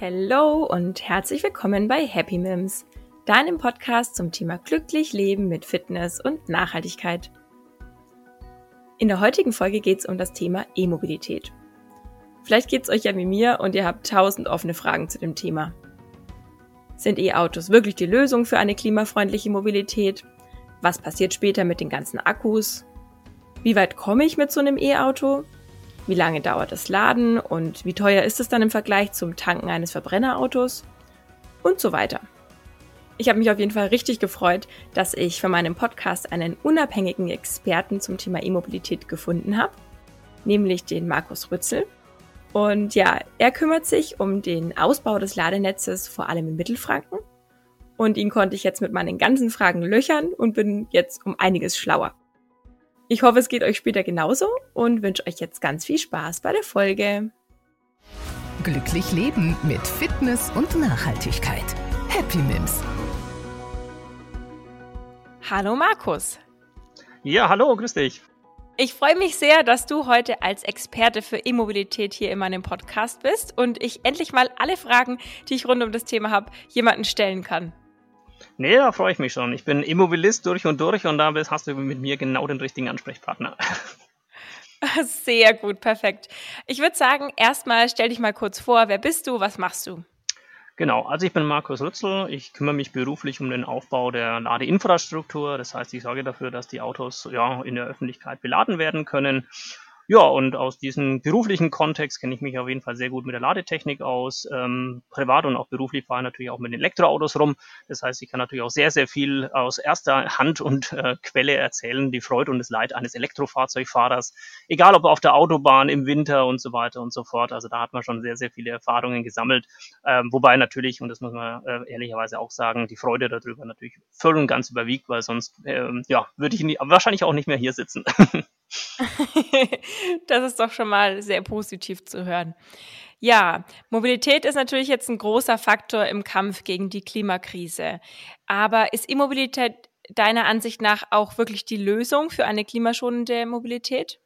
Hallo und herzlich willkommen bei Happy Mims, deinem Podcast zum Thema glücklich Leben mit Fitness und Nachhaltigkeit. In der heutigen Folge geht es um das Thema E-Mobilität. Vielleicht geht es euch ja wie mir und ihr habt tausend offene Fragen zu dem Thema. Sind E-Autos wirklich die Lösung für eine klimafreundliche Mobilität? Was passiert später mit den ganzen Akkus? Wie weit komme ich mit so einem E-Auto? Wie lange dauert das Laden und wie teuer ist es dann im Vergleich zum Tanken eines Verbrennerautos? Und so weiter. Ich habe mich auf jeden Fall richtig gefreut, dass ich für meinen Podcast einen unabhängigen Experten zum Thema E-Mobilität gefunden habe, nämlich den Markus Rützel. Und ja, er kümmert sich um den Ausbau des Ladenetzes vor allem in Mittelfranken. Und ihn konnte ich jetzt mit meinen ganzen Fragen löchern und bin jetzt um einiges schlauer. Ich hoffe, es geht euch später genauso und wünsche euch jetzt ganz viel Spaß bei der Folge. Glücklich leben mit Fitness und Nachhaltigkeit. Happy Mims. Hallo Markus. Ja, hallo, grüß dich. Ich freue mich sehr, dass du heute als Experte für E-Mobilität hier in meinem Podcast bist und ich endlich mal alle Fragen, die ich rund um das Thema habe, jemanden stellen kann. Nee, da freue ich mich schon. Ich bin Immobilist durch und durch und da hast du mit mir genau den richtigen Ansprechpartner. Sehr gut, perfekt. Ich würde sagen, erstmal stell dich mal kurz vor. Wer bist du? Was machst du? Genau, also ich bin Markus Rützel. Ich kümmere mich beruflich um den Aufbau der Ladeinfrastruktur. Das heißt, ich sorge dafür, dass die Autos ja, in der Öffentlichkeit beladen werden können ja, und aus diesem beruflichen Kontext kenne ich mich auf jeden Fall sehr gut mit der Ladetechnik aus. Ähm, privat und auch beruflich fahre ich natürlich auch mit Elektroautos rum. Das heißt, ich kann natürlich auch sehr, sehr viel aus erster Hand und äh, Quelle erzählen, die Freude und das Leid eines Elektrofahrzeugfahrers. Egal ob auf der Autobahn, im Winter und so weiter und so fort. Also da hat man schon sehr, sehr viele Erfahrungen gesammelt. Ähm, wobei natürlich, und das muss man äh, ehrlicherweise auch sagen, die Freude darüber natürlich voll und ganz überwiegt, weil sonst ähm, ja, würde ich nie, wahrscheinlich auch nicht mehr hier sitzen. das ist doch schon mal sehr positiv zu hören. Ja, Mobilität ist natürlich jetzt ein großer Faktor im Kampf gegen die Klimakrise. Aber ist Immobilität deiner Ansicht nach auch wirklich die Lösung für eine klimaschonende Mobilität?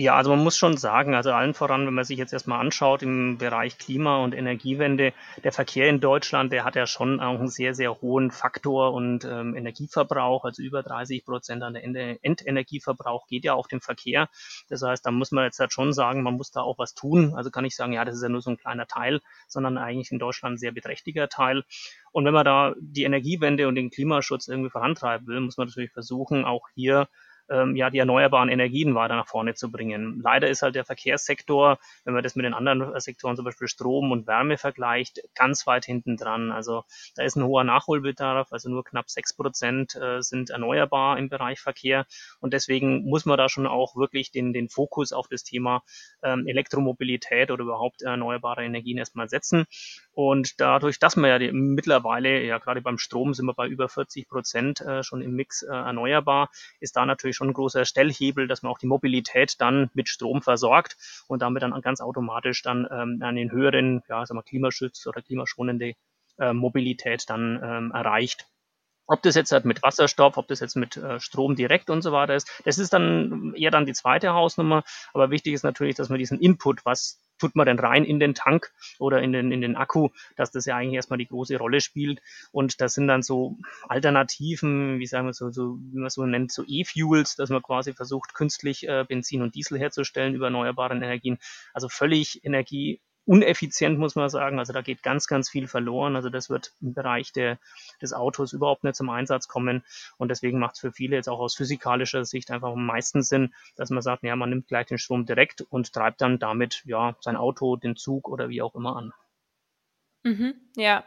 Ja, also man muss schon sagen, also allen voran, wenn man sich jetzt erstmal anschaut im Bereich Klima- und Energiewende, der Verkehr in Deutschland, der hat ja schon auch einen sehr, sehr hohen Faktor und ähm, Energieverbrauch, also über 30 Prozent an der Endenergieverbrauch geht ja auf den Verkehr. Das heißt, da muss man jetzt halt schon sagen, man muss da auch was tun. Also kann ich sagen, ja, das ist ja nur so ein kleiner Teil, sondern eigentlich in Deutschland ein sehr beträchtlicher Teil. Und wenn man da die Energiewende und den Klimaschutz irgendwie vorantreiben will, muss man natürlich versuchen, auch hier ähm, ja, die erneuerbaren Energien weiter nach vorne zu bringen. Leider ist halt der Verkehrssektor, wenn man das mit den anderen äh, Sektoren, zum Beispiel Strom und Wärme vergleicht, ganz weit hinten dran. Also da ist ein hoher Nachholbedarf, also nur knapp sechs Prozent äh, sind erneuerbar im Bereich Verkehr. Und deswegen muss man da schon auch wirklich den, den Fokus auf das Thema ähm, Elektromobilität oder überhaupt erneuerbare Energien erstmal setzen. Und dadurch, dass wir ja die, mittlerweile, ja gerade beim Strom sind wir bei über 40 Prozent äh, schon im Mix äh, erneuerbar, ist da natürlich schon ein großer Stellhebel, dass man auch die Mobilität dann mit Strom versorgt und damit dann ganz automatisch dann ähm, einen höheren, ja, sagen wir, Klimaschutz oder klimaschonende äh, Mobilität dann ähm, erreicht. Ob das jetzt halt mit Wasserstoff, ob das jetzt mit äh, Strom direkt und so weiter ist, das ist dann eher dann die zweite Hausnummer. Aber wichtig ist natürlich, dass man diesen Input, was tut man denn rein in den Tank oder in den, in den Akku, dass das ja eigentlich erstmal die große Rolle spielt. Und das sind dann so Alternativen, wie sagen wir so, so wie man so nennt, so E-Fuels, dass man quasi versucht, künstlich äh, Benzin und Diesel herzustellen über erneuerbare Energien. Also völlig Energie uneffizient, muss man sagen. Also da geht ganz, ganz viel verloren. Also das wird im Bereich der, des Autos überhaupt nicht zum Einsatz kommen. Und deswegen macht es für viele jetzt auch aus physikalischer Sicht einfach am meisten Sinn, dass man sagt, ja, man nimmt gleich den Strom direkt und treibt dann damit ja sein Auto, den Zug oder wie auch immer an. Mhm, ja,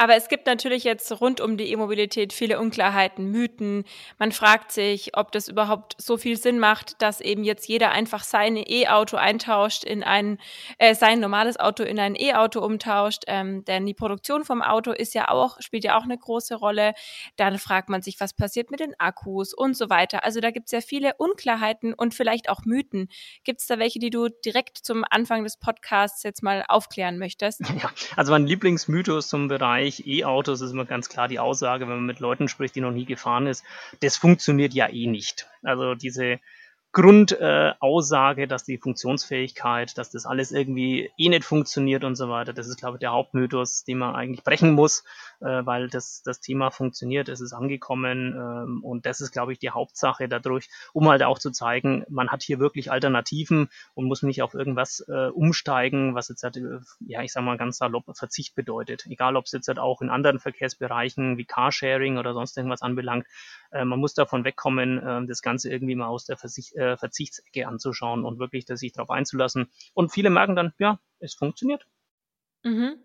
aber es gibt natürlich jetzt rund um die E-Mobilität viele Unklarheiten, Mythen. Man fragt sich, ob das überhaupt so viel Sinn macht, dass eben jetzt jeder einfach sein E-Auto eintauscht in ein, äh, sein normales Auto in ein E-Auto umtauscht. Ähm, denn die Produktion vom Auto ist ja auch, spielt ja auch eine große Rolle. Dann fragt man sich, was passiert mit den Akkus und so weiter. Also da gibt es ja viele Unklarheiten und vielleicht auch Mythen. Gibt es da welche, die du direkt zum Anfang des Podcasts jetzt mal aufklären möchtest? Ja, also mein Lieblingsmythos zum Bereich Bereich E-Autos ist immer ganz klar die Aussage, wenn man mit Leuten spricht, die noch nie gefahren ist, das funktioniert ja eh nicht. Also diese Grundaussage, äh, dass die Funktionsfähigkeit, dass das alles irgendwie eh nicht funktioniert und so weiter. Das ist, glaube ich, der Hauptmythos, den man eigentlich brechen muss, äh, weil das, das Thema funktioniert, es ist angekommen ähm, und das ist, glaube ich, die Hauptsache dadurch, um halt auch zu zeigen, man hat hier wirklich Alternativen und muss nicht auf irgendwas äh, umsteigen, was jetzt halt, äh, ja, ich sag mal ganz salopp Verzicht bedeutet. Egal, ob es jetzt halt auch in anderen Verkehrsbereichen wie Carsharing oder sonst irgendwas anbelangt, äh, man muss davon wegkommen, äh, das Ganze irgendwie mal aus der Versicht, äh, Verzichtsecke anzuschauen und wirklich sich darauf einzulassen. Und viele merken dann, ja, es funktioniert. Mhm.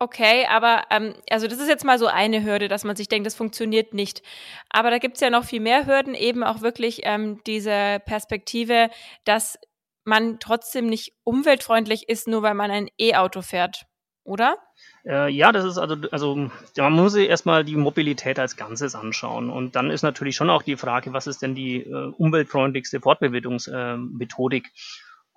Okay, aber ähm, also das ist jetzt mal so eine Hürde, dass man sich denkt, das funktioniert nicht. Aber da gibt's ja noch viel mehr Hürden, eben auch wirklich ähm, diese Perspektive, dass man trotzdem nicht umweltfreundlich ist, nur weil man ein E-Auto fährt, oder? Äh, ja, das ist also, also man muss sich erstmal die Mobilität als Ganzes anschauen. Und dann ist natürlich schon auch die Frage, was ist denn die äh, umweltfreundlichste Fortbewegungsmethodik? Äh,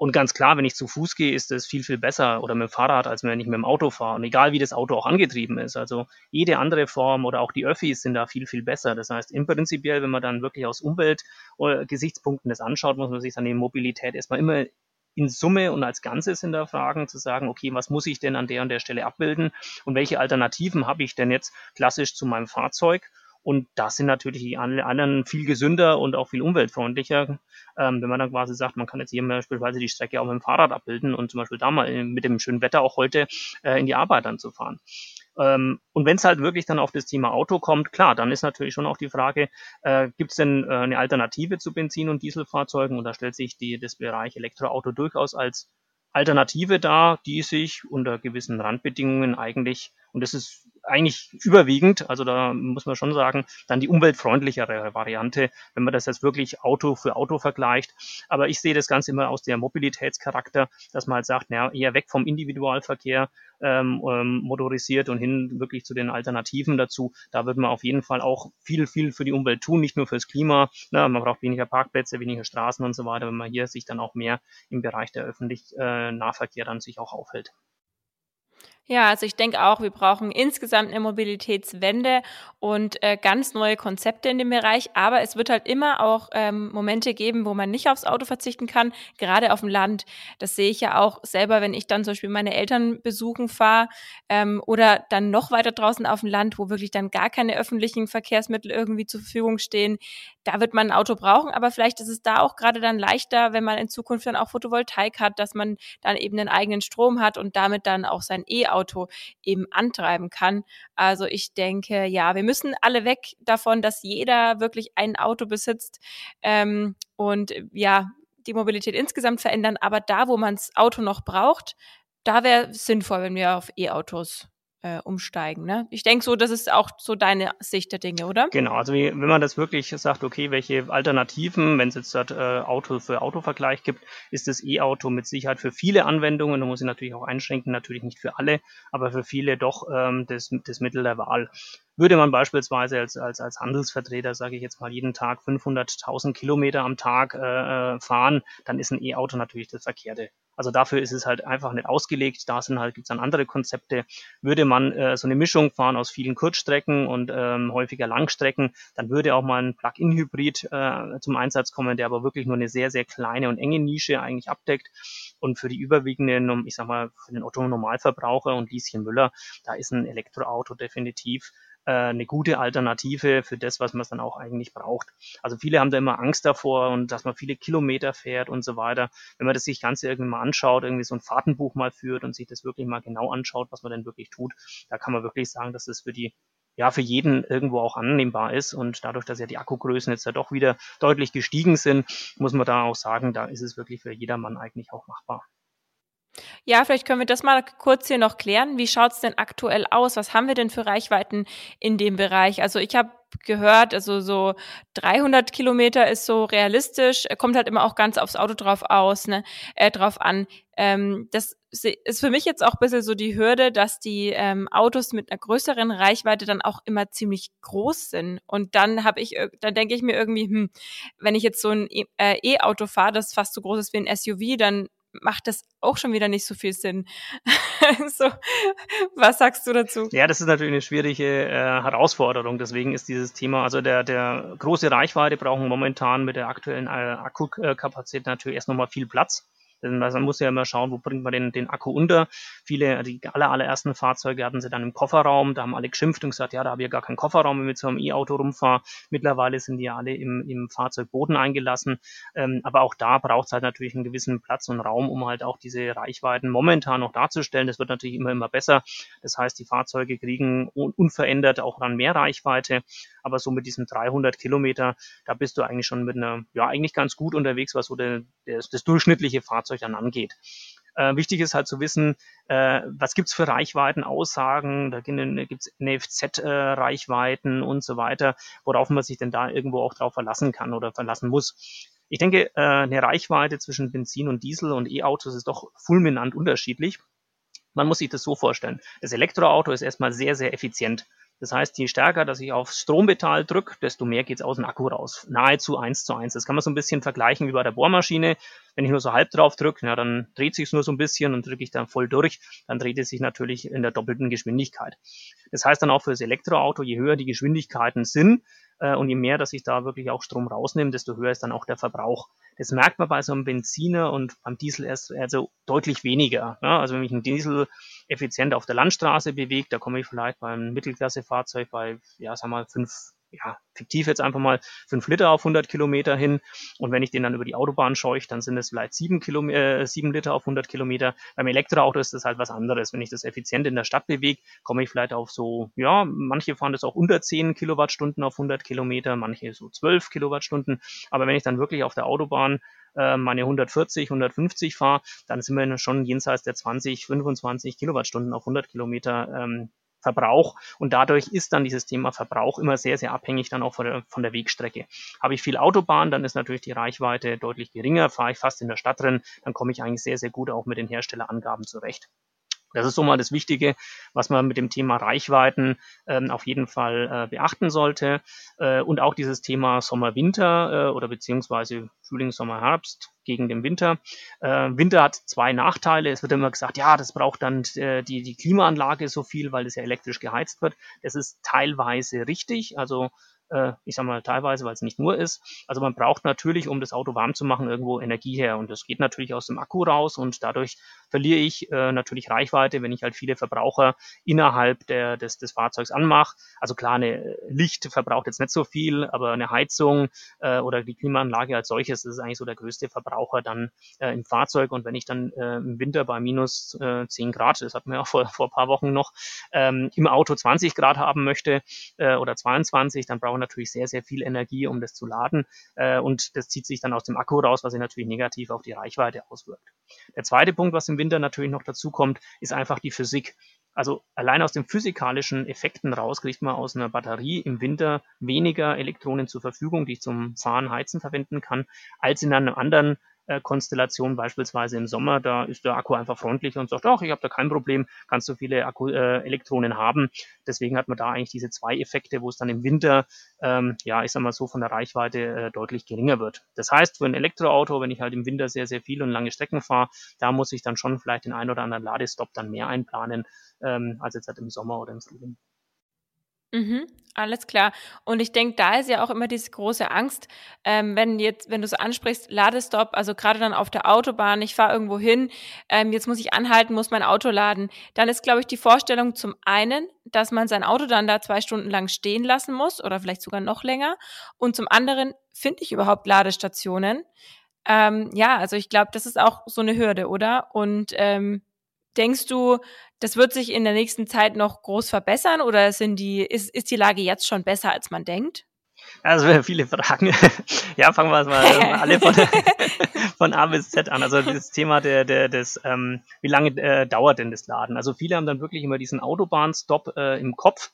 und ganz klar, wenn ich zu Fuß gehe, ist es viel, viel besser oder mit dem Fahrrad, als wenn ich mit dem Auto fahre. Und egal, wie das Auto auch angetrieben ist. Also jede andere Form oder auch die Öffis sind da viel, viel besser. Das heißt, im Prinzip, wenn man dann wirklich aus Umweltgesichtspunkten das anschaut, muss man sich dann die Mobilität erstmal immer in Summe und als Ganzes hinterfragen, zu sagen, okay, was muss ich denn an der und der Stelle abbilden und welche Alternativen habe ich denn jetzt klassisch zu meinem Fahrzeug? Und das sind natürlich die anderen viel gesünder und auch viel umweltfreundlicher, ähm, wenn man dann quasi sagt, man kann jetzt hier beispielsweise die Strecke auch mit dem Fahrrad abbilden und zum Beispiel da mal mit dem schönen Wetter auch heute äh, in die Arbeit dann zu fahren. Ähm, und wenn es halt wirklich dann auf das Thema Auto kommt, klar, dann ist natürlich schon auch die Frage, äh, gibt es denn äh, eine Alternative zu Benzin- und Dieselfahrzeugen? Und da stellt sich die, das Bereich Elektroauto durchaus als Alternative dar, die sich unter gewissen Randbedingungen eigentlich, und das ist eigentlich überwiegend, also da muss man schon sagen, dann die umweltfreundlichere Variante, wenn man das jetzt wirklich Auto für Auto vergleicht. Aber ich sehe das Ganze immer aus der Mobilitätscharakter, dass man halt sagt, naja, eher weg vom Individualverkehr ähm, ähm, motorisiert und hin wirklich zu den Alternativen dazu. Da wird man auf jeden Fall auch viel, viel für die Umwelt tun, nicht nur fürs Klima. Na, man braucht weniger Parkplätze, weniger Straßen und so weiter, wenn man hier sich dann auch mehr im Bereich der öffentlichen äh, Nahverkehr dann sich auch aufhält. Ja, also ich denke auch, wir brauchen insgesamt eine Mobilitätswende und äh, ganz neue Konzepte in dem Bereich. Aber es wird halt immer auch ähm, Momente geben, wo man nicht aufs Auto verzichten kann, gerade auf dem Land. Das sehe ich ja auch selber, wenn ich dann zum Beispiel meine Eltern besuchen fahre ähm, oder dann noch weiter draußen auf dem Land, wo wirklich dann gar keine öffentlichen Verkehrsmittel irgendwie zur Verfügung stehen. Da wird man ein Auto brauchen, aber vielleicht ist es da auch gerade dann leichter, wenn man in Zukunft dann auch Photovoltaik hat, dass man dann eben einen eigenen Strom hat und damit dann auch sein E-Auto Auto eben antreiben kann. Also ich denke, ja, wir müssen alle weg davon, dass jeder wirklich ein Auto besitzt ähm, und ja, die Mobilität insgesamt verändern. Aber da, wo man das Auto noch braucht, da wäre sinnvoll, wenn wir auf E-Autos äh, umsteigen. Ne? Ich denke so, das ist auch so deine Sicht der Dinge, oder? Genau, also wie, wenn man das wirklich sagt, okay, welche Alternativen, wenn es jetzt dort, äh, Auto für Autovergleich gibt, ist das E-Auto mit Sicherheit für viele Anwendungen, da muss ich natürlich auch einschränken, natürlich nicht für alle, aber für viele doch ähm, das, das Mittel der Wahl. Würde man beispielsweise als, als, als Handelsvertreter, sage ich jetzt mal, jeden Tag 500.000 Kilometer am Tag äh, äh, fahren, dann ist ein E-Auto natürlich das Verkehrte. Also dafür ist es halt einfach nicht ausgelegt. Da sind halt, gibt's dann andere Konzepte. Würde man äh, so eine Mischung fahren aus vielen Kurzstrecken und ähm, häufiger Langstrecken, dann würde auch mal ein Plug-in-Hybrid äh, zum Einsatz kommen, der aber wirklich nur eine sehr, sehr kleine und enge Nische eigentlich abdeckt. Und für die überwiegenden, ich sag mal, für den Otto-Normalverbraucher und Lieschen Müller, da ist ein Elektroauto definitiv äh, eine gute Alternative für das, was man dann auch eigentlich braucht. Also viele haben da immer Angst davor und dass man viele Kilometer fährt und so weiter. Wenn man das sich ganz irgendwie mal anschaut, irgendwie so ein Fahrtenbuch mal führt und sich das wirklich mal genau anschaut, was man denn wirklich tut, da kann man wirklich sagen, dass das für die ja, für jeden irgendwo auch annehmbar ist. Und dadurch, dass ja die Akkugrößen jetzt ja doch wieder deutlich gestiegen sind, muss man da auch sagen, da ist es wirklich für jedermann eigentlich auch machbar. Ja, vielleicht können wir das mal kurz hier noch klären. Wie schaut's denn aktuell aus? Was haben wir denn für Reichweiten in dem Bereich? Also ich habe gehört, also so 300 Kilometer ist so realistisch. Kommt halt immer auch ganz aufs Auto drauf aus, ne, äh, drauf an. Ähm, das ist für mich jetzt auch ein bisschen so die Hürde, dass die ähm, Autos mit einer größeren Reichweite dann auch immer ziemlich groß sind. Und dann habe ich, dann denke ich mir irgendwie, hm, wenn ich jetzt so ein E-Auto äh, e fahre, das fast so groß ist wie ein SUV, dann macht das auch schon wieder nicht so viel Sinn. so, was sagst du dazu? Ja, das ist natürlich eine schwierige äh, Herausforderung. Deswegen ist dieses Thema, also der, der große Reichweite brauchen momentan mit der aktuellen äh, Akkukapazität natürlich erst nochmal viel Platz. Denn man muss ja immer schauen, wo bringt man den, den Akku unter. Viele, die aller, allerersten Fahrzeuge hatten sie dann im Kofferraum. Da haben alle geschimpft und gesagt, ja, da habe ich ja gar keinen Kofferraum, wenn ich mit so einem E-Auto rumfahre. Mittlerweile sind die ja alle im, im Fahrzeugboden eingelassen. Ähm, aber auch da braucht es halt natürlich einen gewissen Platz und Raum, um halt auch diese Reichweiten momentan noch darzustellen. Das wird natürlich immer, immer besser. Das heißt, die Fahrzeuge kriegen unverändert auch dann mehr Reichweite. Aber so mit diesen 300 Kilometer, da bist du eigentlich schon mit einer, ja, eigentlich ganz gut unterwegs, was so der, der, das durchschnittliche Fahrzeug dann angeht. Äh, wichtig ist halt zu wissen, äh, was gibt's für Reichweiten, Aussagen, da gibt's NFZ-Reichweiten äh, und so weiter, worauf man sich denn da irgendwo auch drauf verlassen kann oder verlassen muss. Ich denke, äh, eine Reichweite zwischen Benzin und Diesel und E-Autos ist doch fulminant unterschiedlich. Man muss sich das so vorstellen. Das Elektroauto ist erstmal sehr, sehr effizient. Das heißt, je stärker, dass ich auf Strompedal drücke, desto mehr geht's aus dem Akku raus. Nahezu eins zu eins. Das kann man so ein bisschen vergleichen wie bei der Bohrmaschine. Wenn ich nur so halb drauf drücke, ja, dann dreht sich's nur so ein bisschen und drücke ich dann voll durch, dann dreht es sich natürlich in der doppelten Geschwindigkeit. Das heißt dann auch für das Elektroauto, je höher die Geschwindigkeiten sind, äh, und je mehr, dass ich da wirklich auch Strom rausnehme, desto höher ist dann auch der Verbrauch. Das merkt man bei so einem Benziner und beim Diesel erst also deutlich weniger. Ja? Also wenn mich ein Diesel effizient auf der Landstraße bewegt, da komme ich vielleicht beim Mittelklassefahrzeug bei, ja, sagen wir mal, fünf ja, fiktiv jetzt einfach mal fünf Liter auf 100 Kilometer hin. Und wenn ich den dann über die Autobahn scheuche, dann sind es vielleicht sieben, Kilome äh, sieben Liter auf 100 Kilometer. Beim Elektroauto ist das halt was anderes. Wenn ich das effizient in der Stadt bewege, komme ich vielleicht auf so, ja, manche fahren das auch unter 10 Kilowattstunden auf 100 Kilometer, manche so 12 Kilowattstunden. Aber wenn ich dann wirklich auf der Autobahn äh, meine 140, 150 fahre, dann sind wir schon jenseits der 20, 25 Kilowattstunden auf 100 Kilometer ähm, Verbrauch und dadurch ist dann dieses Thema Verbrauch immer sehr, sehr abhängig dann auch von der, von der Wegstrecke. Habe ich viel Autobahn, dann ist natürlich die Reichweite deutlich geringer. Fahre ich fast in der Stadt drin, dann komme ich eigentlich sehr, sehr gut auch mit den Herstellerangaben zurecht. Das ist so mal das Wichtige, was man mit dem Thema Reichweiten ähm, auf jeden Fall äh, beachten sollte. Äh, und auch dieses Thema Sommer-Winter äh, oder beziehungsweise Frühling, Sommer, Herbst gegen den Winter. Äh, Winter hat zwei Nachteile. Es wird immer gesagt, ja, das braucht dann äh, die, die Klimaanlage so viel, weil es ja elektrisch geheizt wird. Das ist teilweise richtig. Also äh, ich sage mal teilweise, weil es nicht nur ist. Also man braucht natürlich, um das Auto warm zu machen, irgendwo Energie her und das geht natürlich aus dem Akku raus und dadurch verliere ich äh, natürlich Reichweite, wenn ich halt viele Verbraucher innerhalb der, des, des Fahrzeugs anmache. Also klar, eine Licht verbraucht jetzt nicht so viel, aber eine Heizung äh, oder die Klimaanlage als solches, das ist eigentlich so der größte Verbraucher dann äh, im Fahrzeug und wenn ich dann äh, im Winter bei minus äh, 10 Grad, das hatten wir auch vor, vor ein paar Wochen noch, ähm, im Auto 20 Grad haben möchte äh, oder 22, dann brauchen natürlich sehr, sehr viel Energie, um das zu laden. Äh, und das zieht sich dann aus dem Akku raus, was sich natürlich negativ auf die Reichweite auswirkt. Der zweite Punkt, was im Winter natürlich noch dazu kommt, ist einfach die Physik. Also allein aus den physikalischen Effekten raus kriegt man aus einer Batterie im Winter weniger Elektronen zur Verfügung, die ich zum Fahren, Heizen verwenden kann, als in einem anderen Konstellation, beispielsweise im Sommer, da ist der Akku einfach freundlich und sagt, ach, ich habe da kein Problem, kannst du viele Akku, äh, Elektronen haben. Deswegen hat man da eigentlich diese zwei Effekte, wo es dann im Winter, ähm, ja, ich sag mal so, von der Reichweite äh, deutlich geringer wird. Das heißt, für ein Elektroauto, wenn ich halt im Winter sehr, sehr viel und lange Strecken fahre, da muss ich dann schon vielleicht den einen oder anderen Ladestop dann mehr einplanen, ähm, als jetzt halt im Sommer oder im Frühling. Mhm, alles klar. Und ich denke, da ist ja auch immer diese große Angst, ähm, wenn jetzt, wenn du so ansprichst, Ladestopp, also gerade dann auf der Autobahn, ich fahre irgendwo hin, ähm, jetzt muss ich anhalten, muss mein Auto laden, dann ist, glaube ich, die Vorstellung zum einen, dass man sein Auto dann da zwei Stunden lang stehen lassen muss oder vielleicht sogar noch länger. Und zum anderen finde ich überhaupt Ladestationen. Ähm, ja, also ich glaube, das ist auch so eine Hürde, oder? Und ähm, Denkst du, das wird sich in der nächsten Zeit noch groß verbessern oder sind die, ist, ist die Lage jetzt schon besser, als man denkt? Also viele Fragen. ja, fangen wir mal alle von, von A bis Z an. Also das Thema der, der, des, ähm, wie lange äh, dauert denn das Laden? Also viele haben dann wirklich immer diesen Autobahnstopp äh, im Kopf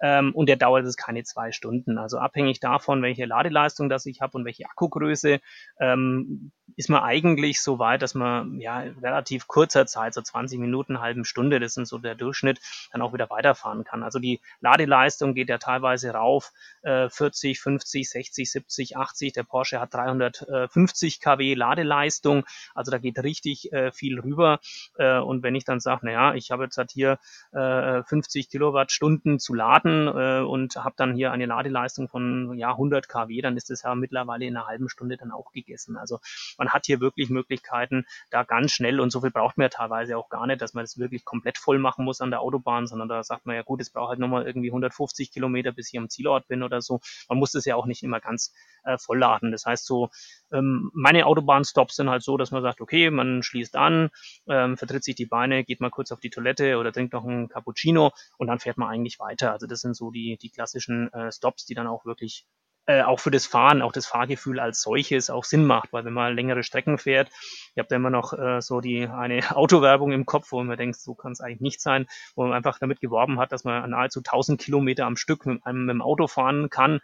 ähm, und der dauert es keine zwei Stunden. Also abhängig davon, welche Ladeleistung das ich habe und welche Akkugröße, ähm, ist man eigentlich so weit, dass man ja relativ kurzer Zeit, so 20 Minuten, halben Stunde, das sind so der Durchschnitt, dann auch wieder weiterfahren kann. Also die Ladeleistung geht ja teilweise rauf äh, 40, 50, 60, 70, 80. Der Porsche hat 350 kW Ladeleistung. Also da geht richtig äh, viel rüber. Äh, und wenn ich dann sage, naja, ich habe jetzt halt hier äh, 50 Kilowattstunden zu laden äh, und habe dann hier eine Ladeleistung von ja, 100 kW, dann ist das ja mittlerweile in einer halben Stunde dann auch gegessen. Also man hat hier wirklich Möglichkeiten, da ganz schnell und so viel braucht man ja teilweise auch gar nicht, dass man das wirklich komplett voll machen muss an der Autobahn, sondern da sagt man ja gut, es braucht halt nochmal irgendwie 150 Kilometer, bis ich am Zielort bin oder so. Man muss das ja auch nicht immer ganz äh, vollladen. Das heißt so, ähm, meine Autobahnstops sind halt so, dass man sagt, okay, man schließt an, ähm, vertritt sich die Beine, geht mal kurz auf die Toilette oder trinkt noch einen Cappuccino und dann fährt man eigentlich weiter. Also das sind so die, die klassischen äh, Stops, die dann auch wirklich äh, auch für das Fahren, auch das Fahrgefühl als solches auch Sinn macht, weil wenn man längere Strecken fährt, ich habe da immer noch äh, so die eine Autowerbung im Kopf, wo man denkt, so kann es eigentlich nicht sein, wo man einfach damit geworben hat, dass man nahezu 1000 Kilometer am Stück mit einem mit dem Auto fahren kann.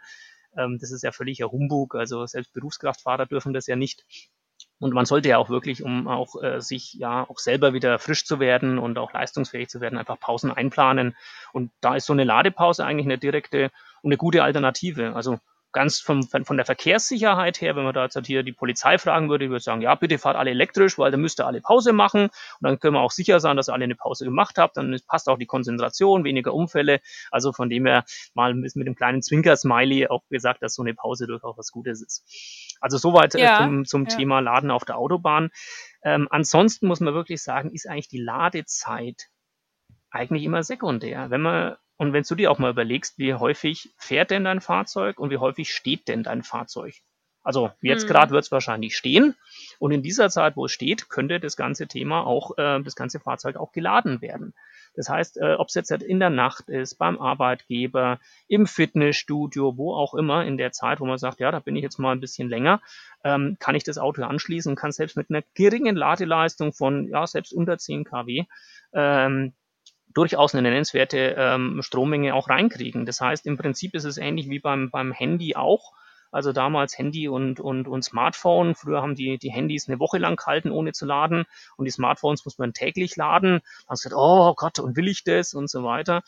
Ähm, das ist ja völliger Humbug, also selbst Berufskraftfahrer dürfen das ja nicht. Und man sollte ja auch wirklich, um auch äh, sich ja auch selber wieder frisch zu werden und auch leistungsfähig zu werden, einfach Pausen einplanen. Und da ist so eine Ladepause eigentlich eine direkte und eine gute Alternative. Also ganz vom, von der Verkehrssicherheit her, wenn man da jetzt halt hier die Polizei fragen würde, würde sagen, ja, bitte fahrt alle elektrisch, weil dann müsst ihr alle Pause machen und dann können wir auch sicher sein, dass ihr alle eine Pause gemacht habt, dann passt auch die Konzentration, weniger Unfälle. Also von dem her mal mit dem kleinen Zwinker-Smiley auch gesagt, dass so eine Pause durchaus was Gutes ist. Also soweit äh, ja, zum, zum ja. Thema Laden auf der Autobahn. Ähm, ansonsten muss man wirklich sagen, ist eigentlich die Ladezeit eigentlich immer sekundär. Wenn man und wenn du dir auch mal überlegst, wie häufig fährt denn dein Fahrzeug und wie häufig steht denn dein Fahrzeug? Also jetzt hm. gerade wird es wahrscheinlich stehen. Und in dieser Zeit, wo es steht, könnte das ganze Thema auch, äh, das ganze Fahrzeug auch geladen werden. Das heißt, äh, ob es jetzt in der Nacht ist, beim Arbeitgeber, im Fitnessstudio, wo auch immer, in der Zeit, wo man sagt, ja, da bin ich jetzt mal ein bisschen länger, ähm, kann ich das Auto anschließen und kann selbst mit einer geringen Ladeleistung von, ja, selbst unter 10 kW, ähm, durchaus eine nennenswerte ähm, Strommenge auch reinkriegen. Das heißt, im Prinzip ist es ähnlich wie beim, beim Handy auch. Also damals Handy und, und, und Smartphone. Früher haben die, die Handys eine Woche lang gehalten, ohne zu laden. Und die Smartphones muss man täglich laden. Du gesagt, oh Gott, und will ich das und so weiter.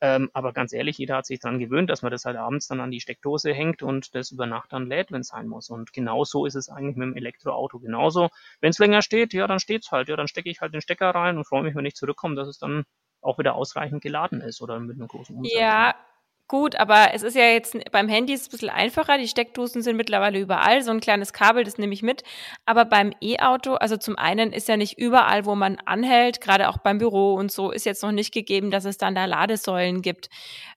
Ähm, aber ganz ehrlich, jeder hat sich daran gewöhnt, dass man das halt abends dann an die Steckdose hängt und das über Nacht dann lädt, wenn es sein muss. Und genau so ist es eigentlich mit dem Elektroauto genauso. Wenn es länger steht, ja, dann steht's halt. Ja, dann stecke ich halt den Stecker rein und freue mich, wenn ich zurückkomme, dass es dann auch wieder ausreichend geladen ist oder mit einem großen Umsatz. Ja, gut, aber es ist ja jetzt beim Handy ist es ein bisschen einfacher. Die Steckdosen sind mittlerweile überall. So ein kleines Kabel, das nehme ich mit. Aber beim E-Auto, also zum einen ist ja nicht überall, wo man anhält, gerade auch beim Büro und so, ist jetzt noch nicht gegeben, dass es dann da Ladesäulen gibt.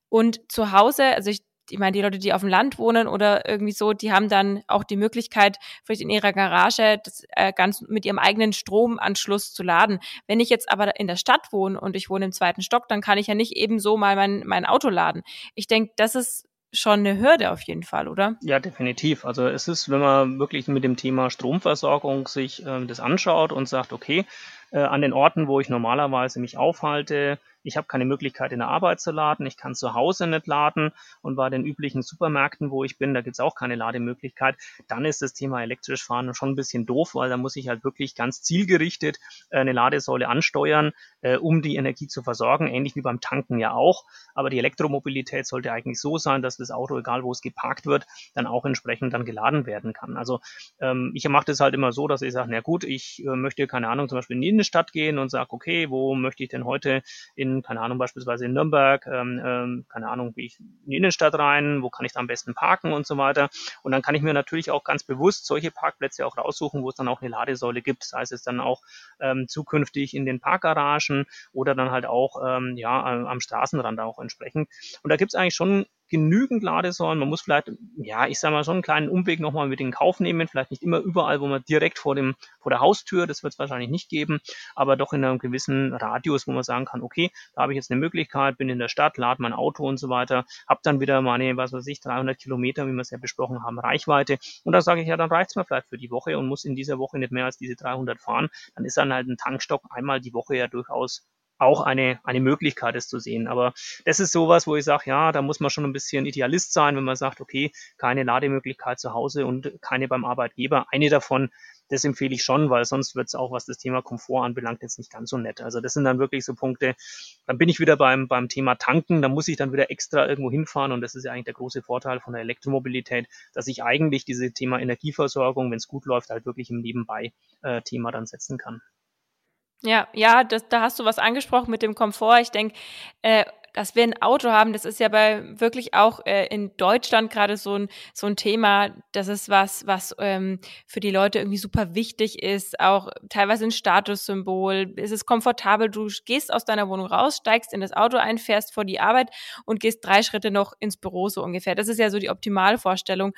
Und zu Hause, also ich ich meine, die Leute, die auf dem Land wohnen oder irgendwie so, die haben dann auch die Möglichkeit, vielleicht in ihrer Garage das äh, ganz mit ihrem eigenen Stromanschluss zu laden. Wenn ich jetzt aber in der Stadt wohne und ich wohne im zweiten Stock, dann kann ich ja nicht eben so mal mein, mein Auto laden. Ich denke, das ist schon eine Hürde auf jeden Fall, oder? Ja, definitiv. Also es ist, wenn man wirklich mit dem Thema Stromversorgung sich äh, das anschaut und sagt, okay, äh, an den Orten, wo ich normalerweise mich aufhalte, ich habe keine Möglichkeit in der Arbeit zu laden, ich kann zu Hause nicht laden und bei den üblichen Supermärkten, wo ich bin, da gibt es auch keine Lademöglichkeit, dann ist das Thema elektrisch fahren schon ein bisschen doof, weil da muss ich halt wirklich ganz zielgerichtet äh, eine Ladesäule ansteuern, äh, um die Energie zu versorgen, ähnlich wie beim Tanken ja auch. Aber die Elektromobilität sollte eigentlich so sein, dass das Auto, egal wo es geparkt wird, dann auch entsprechend dann geladen werden kann. Also ähm, ich mache das halt immer so, dass ich sage, na gut, ich äh, möchte, keine Ahnung, zum Beispiel in die Innenstadt gehen und sage, okay, wo möchte ich denn heute in keine Ahnung, beispielsweise in Nürnberg, ähm, ähm, keine Ahnung, wie ich in die Innenstadt rein, wo kann ich da am besten parken und so weiter. Und dann kann ich mir natürlich auch ganz bewusst solche Parkplätze auch raussuchen, wo es dann auch eine Ladesäule gibt. Heißt, es dann auch ähm, zukünftig in den Parkgaragen oder dann halt auch ähm, ja, am Straßenrand auch entsprechend. Und da gibt es eigentlich schon genügend Ladesäulen. Man muss vielleicht, ja, ich sage mal, schon einen kleinen Umweg nochmal mit in Kauf nehmen. Vielleicht nicht immer überall, wo man direkt vor dem, vor der Haustür, das wird es wahrscheinlich nicht geben, aber doch in einem gewissen Radius, wo man sagen kann, okay, da habe ich jetzt eine Möglichkeit, bin in der Stadt, lade mein Auto und so weiter, habe dann wieder meine, was weiß ich, 300 Kilometer, wie wir es ja besprochen haben, Reichweite. Und da sage ich, ja, dann reicht es mir vielleicht für die Woche und muss in dieser Woche nicht mehr als diese 300 fahren. Dann ist dann halt ein Tankstock einmal die Woche ja durchaus auch eine, eine Möglichkeit, es zu sehen. Aber das ist sowas, wo ich sage, ja, da muss man schon ein bisschen Idealist sein, wenn man sagt, okay, keine Lademöglichkeit zu Hause und keine beim Arbeitgeber. Eine davon, das empfehle ich schon, weil sonst wird es auch, was das Thema Komfort anbelangt, jetzt nicht ganz so nett. Also das sind dann wirklich so Punkte, dann bin ich wieder beim, beim Thema Tanken, da muss ich dann wieder extra irgendwo hinfahren und das ist ja eigentlich der große Vorteil von der Elektromobilität, dass ich eigentlich dieses Thema Energieversorgung, wenn es gut läuft, halt wirklich im Nebenbei-Thema äh, dann setzen kann. Ja, ja, das, da hast du was angesprochen mit dem Komfort. Ich denke, äh, dass wir ein Auto haben, das ist ja bei wirklich auch äh, in Deutschland gerade so ein, so ein Thema. Das ist was, was ähm, für die Leute irgendwie super wichtig ist, auch teilweise ein Statussymbol. Es ist komfortabel, du gehst aus deiner Wohnung raus, steigst in das Auto ein, fährst vor die Arbeit und gehst drei Schritte noch ins Büro so ungefähr. Das ist ja so die Optimalvorstellung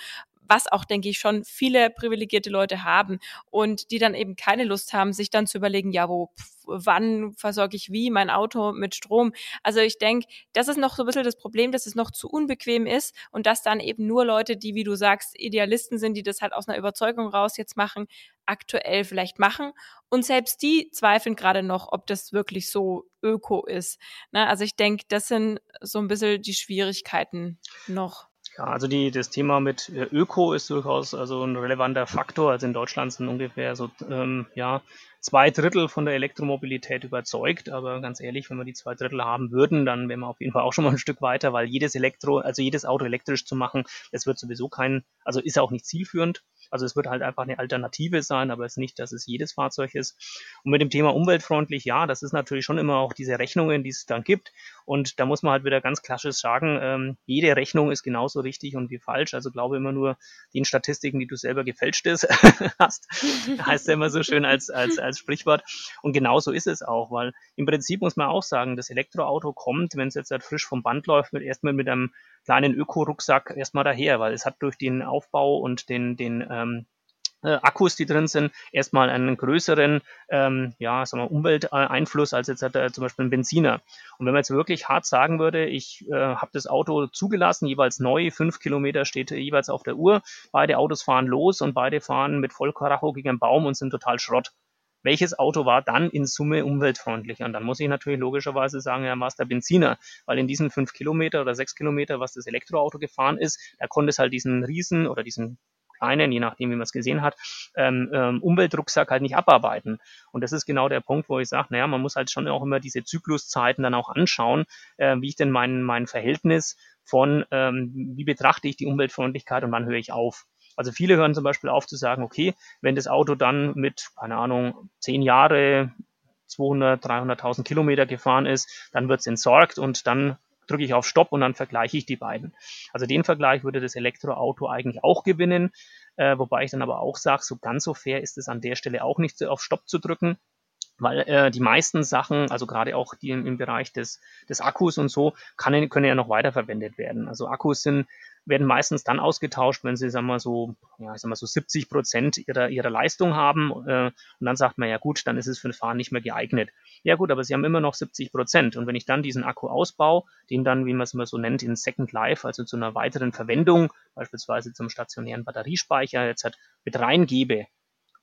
was auch, denke ich, schon viele privilegierte Leute haben und die dann eben keine Lust haben, sich dann zu überlegen, ja, wo, wann versorge ich wie mein Auto mit Strom. Also ich denke, das ist noch so ein bisschen das Problem, dass es noch zu unbequem ist und dass dann eben nur Leute, die, wie du sagst, Idealisten sind, die das halt aus einer Überzeugung raus jetzt machen, aktuell vielleicht machen. Und selbst die zweifeln gerade noch, ob das wirklich so öko ist. Ne? Also ich denke, das sind so ein bisschen die Schwierigkeiten noch. Ja, also die, das Thema mit äh, Öko ist durchaus also ein relevanter Faktor. Also in Deutschland sind ungefähr so ähm, ja, zwei Drittel von der Elektromobilität überzeugt. Aber ganz ehrlich, wenn wir die zwei Drittel haben würden, dann wären wir auf jeden Fall auch schon mal ein Stück weiter, weil jedes Elektro, also jedes Auto elektrisch zu machen, das wird sowieso kein, also ist auch nicht zielführend. Also es wird halt einfach eine Alternative sein, aber es ist nicht, dass es jedes Fahrzeug ist. Und mit dem Thema umweltfreundlich, ja, das ist natürlich schon immer auch diese Rechnungen, die es dann gibt. Und da muss man halt wieder ganz klassisch sagen, ähm, jede Rechnung ist genauso richtig und wie falsch. Also glaube immer nur den Statistiken, die du selber gefälscht ist, hast. heißt ja immer so schön als, als, als Sprichwort. Und genauso ist es auch, weil im Prinzip muss man auch sagen, das Elektroauto kommt, wenn es jetzt halt frisch vom Band läuft, mit erstmal mit einem kleinen Öko-Rucksack erstmal daher, weil es hat durch den Aufbau und den, den ähm, äh, Akkus, die drin sind, erstmal einen größeren ähm, ja, sagen wir, Umwelteinfluss als jetzt hat, äh, zum Beispiel ein Benziner. Und wenn man jetzt wirklich hart sagen würde, ich äh, habe das Auto zugelassen, jeweils neu, fünf Kilometer steht jeweils auf der Uhr, beide Autos fahren los und beide fahren mit Vollkaracho gegen einen Baum und sind total Schrott welches Auto war dann in Summe umweltfreundlicher? Und dann muss ich natürlich logischerweise sagen, ja, war es der Benziner, weil in diesen fünf Kilometer oder sechs Kilometer, was das Elektroauto gefahren ist, da konnte es halt diesen Riesen oder diesen kleinen, je nachdem, wie man es gesehen hat, ähm, ähm, Umweltrucksack halt nicht abarbeiten. Und das ist genau der Punkt, wo ich sage, naja, man muss halt schon auch immer diese Zykluszeiten dann auch anschauen, äh, wie ich denn mein, mein Verhältnis von, ähm, wie betrachte ich die Umweltfreundlichkeit und wann höre ich auf. Also viele hören zum Beispiel auf zu sagen, okay, wenn das Auto dann mit, keine Ahnung, zehn Jahre, 200, 300.000 Kilometer gefahren ist, dann wird es entsorgt und dann drücke ich auf Stopp und dann vergleiche ich die beiden. Also den Vergleich würde das Elektroauto eigentlich auch gewinnen, äh, wobei ich dann aber auch sage, so ganz so fair ist es an der Stelle auch nicht auf Stopp zu drücken, weil äh, die meisten Sachen, also gerade auch die im, im Bereich des, des Akkus und so, kann, können ja noch weiterverwendet werden. Also Akkus sind werden meistens dann ausgetauscht, wenn sie, sagen wir so, ja, ich sag mal so 70 Prozent ihrer, ihrer Leistung haben. Äh, und dann sagt man, ja gut, dann ist es für das Fahren nicht mehr geeignet. Ja gut, aber sie haben immer noch 70 Prozent. Und wenn ich dann diesen Akku ausbaue, den dann, wie man es immer so nennt, in Second Life, also zu einer weiteren Verwendung, beispielsweise zum stationären Batteriespeicher, jetzt halt mit reingebe,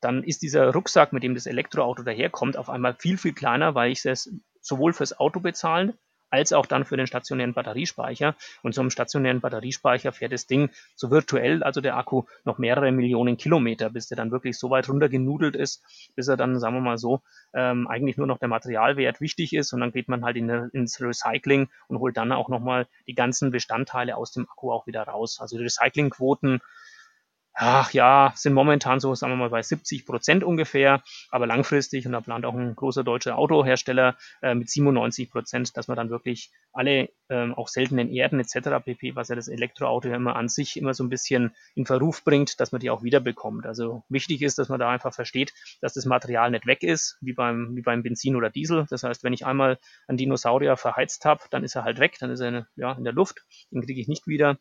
dann ist dieser Rucksack, mit dem das Elektroauto daherkommt, auf einmal viel, viel kleiner, weil ich es sowohl fürs Auto bezahlen als auch dann für den stationären Batteriespeicher. Und einem stationären Batteriespeicher fährt das Ding so virtuell, also der Akku, noch mehrere Millionen Kilometer, bis der dann wirklich so weit runtergenudelt ist, bis er dann, sagen wir mal so, ähm, eigentlich nur noch der Materialwert wichtig ist. Und dann geht man halt in, ins Recycling und holt dann auch nochmal die ganzen Bestandteile aus dem Akku auch wieder raus. Also die Recyclingquoten ach ja, sind momentan so, sagen wir mal, bei 70 Prozent ungefähr, aber langfristig, und da plant auch ein großer deutscher Autohersteller äh, mit 97 Prozent, dass man dann wirklich alle ähm, auch seltenen Erden etc. pp., was ja das Elektroauto ja immer an sich immer so ein bisschen in Verruf bringt, dass man die auch wiederbekommt. Also wichtig ist, dass man da einfach versteht, dass das Material nicht weg ist, wie beim, wie beim Benzin oder Diesel. Das heißt, wenn ich einmal einen Dinosaurier verheizt habe, dann ist er halt weg, dann ist er ja, in der Luft, den kriege ich nicht wieder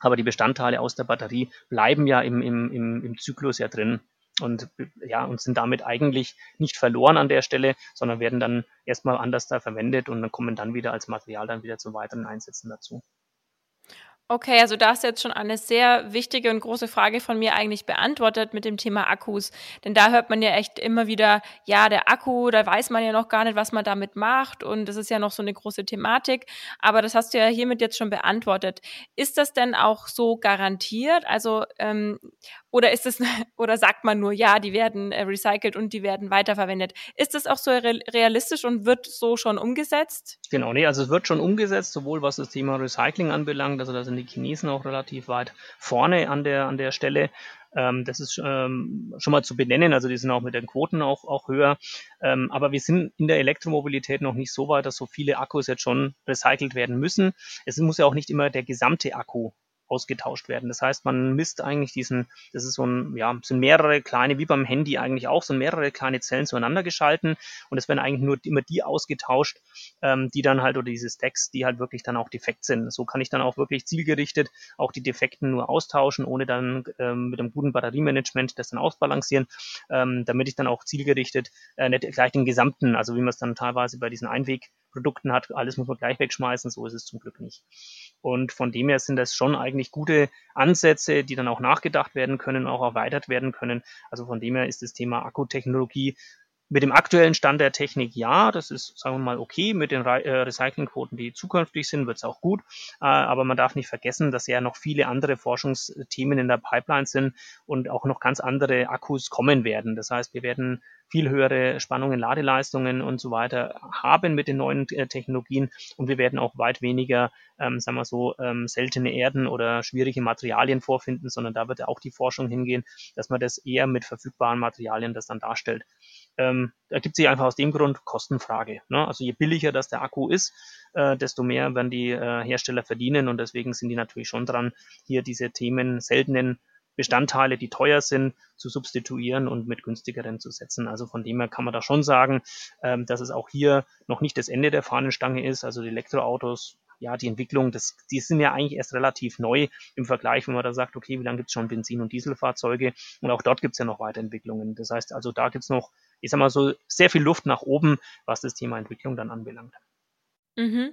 aber die Bestandteile aus der Batterie bleiben ja im, im, im, im Zyklus ja drin und ja und sind damit eigentlich nicht verloren an der Stelle, sondern werden dann erstmal anders da verwendet und dann kommen dann wieder als Material dann wieder zu weiteren Einsätzen dazu. Okay, also da du jetzt schon eine sehr wichtige und große Frage von mir eigentlich beantwortet mit dem Thema Akkus. Denn da hört man ja echt immer wieder, ja, der Akku, da weiß man ja noch gar nicht, was man damit macht. Und das ist ja noch so eine große Thematik. Aber das hast du ja hiermit jetzt schon beantwortet. Ist das denn auch so garantiert? Also, ähm, oder ist es, oder sagt man nur, ja, die werden äh, recycelt und die werden weiterverwendet? Ist das auch so realistisch und wird so schon umgesetzt? Genau, nee, also es wird schon umgesetzt, sowohl was das Thema Recycling anbelangt, also da sind die Chinesen auch relativ weit vorne an der, an der Stelle. Ähm, das ist ähm, schon mal zu benennen, also die sind auch mit den Quoten auch, auch höher. Ähm, aber wir sind in der Elektromobilität noch nicht so weit, dass so viele Akkus jetzt schon recycelt werden müssen. Es muss ja auch nicht immer der gesamte Akku ausgetauscht werden. Das heißt, man misst eigentlich diesen, das ist so ein, ja, sind mehrere kleine, wie beim Handy eigentlich auch, sind mehrere kleine Zellen zueinander geschalten und es werden eigentlich nur immer die ausgetauscht, ähm, die dann halt, oder diese Stacks, die halt wirklich dann auch defekt sind. So kann ich dann auch wirklich zielgerichtet auch die Defekten nur austauschen, ohne dann ähm, mit einem guten Batteriemanagement das dann ausbalancieren, ähm, damit ich dann auch zielgerichtet äh, nicht gleich den gesamten, also wie man es dann teilweise bei diesen Einwegprodukten hat, alles muss man gleich wegschmeißen, so ist es zum Glück nicht. Und von dem her sind das schon eigentlich gute Ansätze, die dann auch nachgedacht werden können, auch erweitert werden können. Also von dem her ist das Thema Akkutechnologie mit dem aktuellen Stand der Technik ja, das ist, sagen wir mal, okay. Mit den Re äh, Recyclingquoten, die zukünftig sind, wird es auch gut. Äh, aber man darf nicht vergessen, dass ja noch viele andere Forschungsthemen in der Pipeline sind und auch noch ganz andere Akkus kommen werden. Das heißt, wir werden viel höhere Spannungen, Ladeleistungen und so weiter haben mit den neuen äh, Technologien und wir werden auch weit weniger, ähm, sagen wir so, ähm, seltene Erden oder schwierige Materialien vorfinden, sondern da wird auch die Forschung hingehen, dass man das eher mit verfügbaren Materialien das dann darstellt. Ähm, ergibt sich einfach aus dem Grund Kostenfrage. Ne? Also je billiger das der Akku ist, äh, desto mehr werden die äh, Hersteller verdienen und deswegen sind die natürlich schon dran, hier diese Themen seltenen Bestandteile, die teuer sind, zu substituieren und mit günstigeren zu setzen. Also von dem her kann man da schon sagen, ähm, dass es auch hier noch nicht das Ende der Fahnenstange ist. Also die Elektroautos, ja, die Entwicklung, das, die sind ja eigentlich erst relativ neu im Vergleich, wenn man da sagt, okay, wie lange gibt es schon Benzin- und Dieselfahrzeuge? Und auch dort gibt es ja noch Weiterentwicklungen. Das heißt also, da gibt es noch, ich sag mal so, sehr viel Luft nach oben, was das Thema Entwicklung dann anbelangt. Mhm.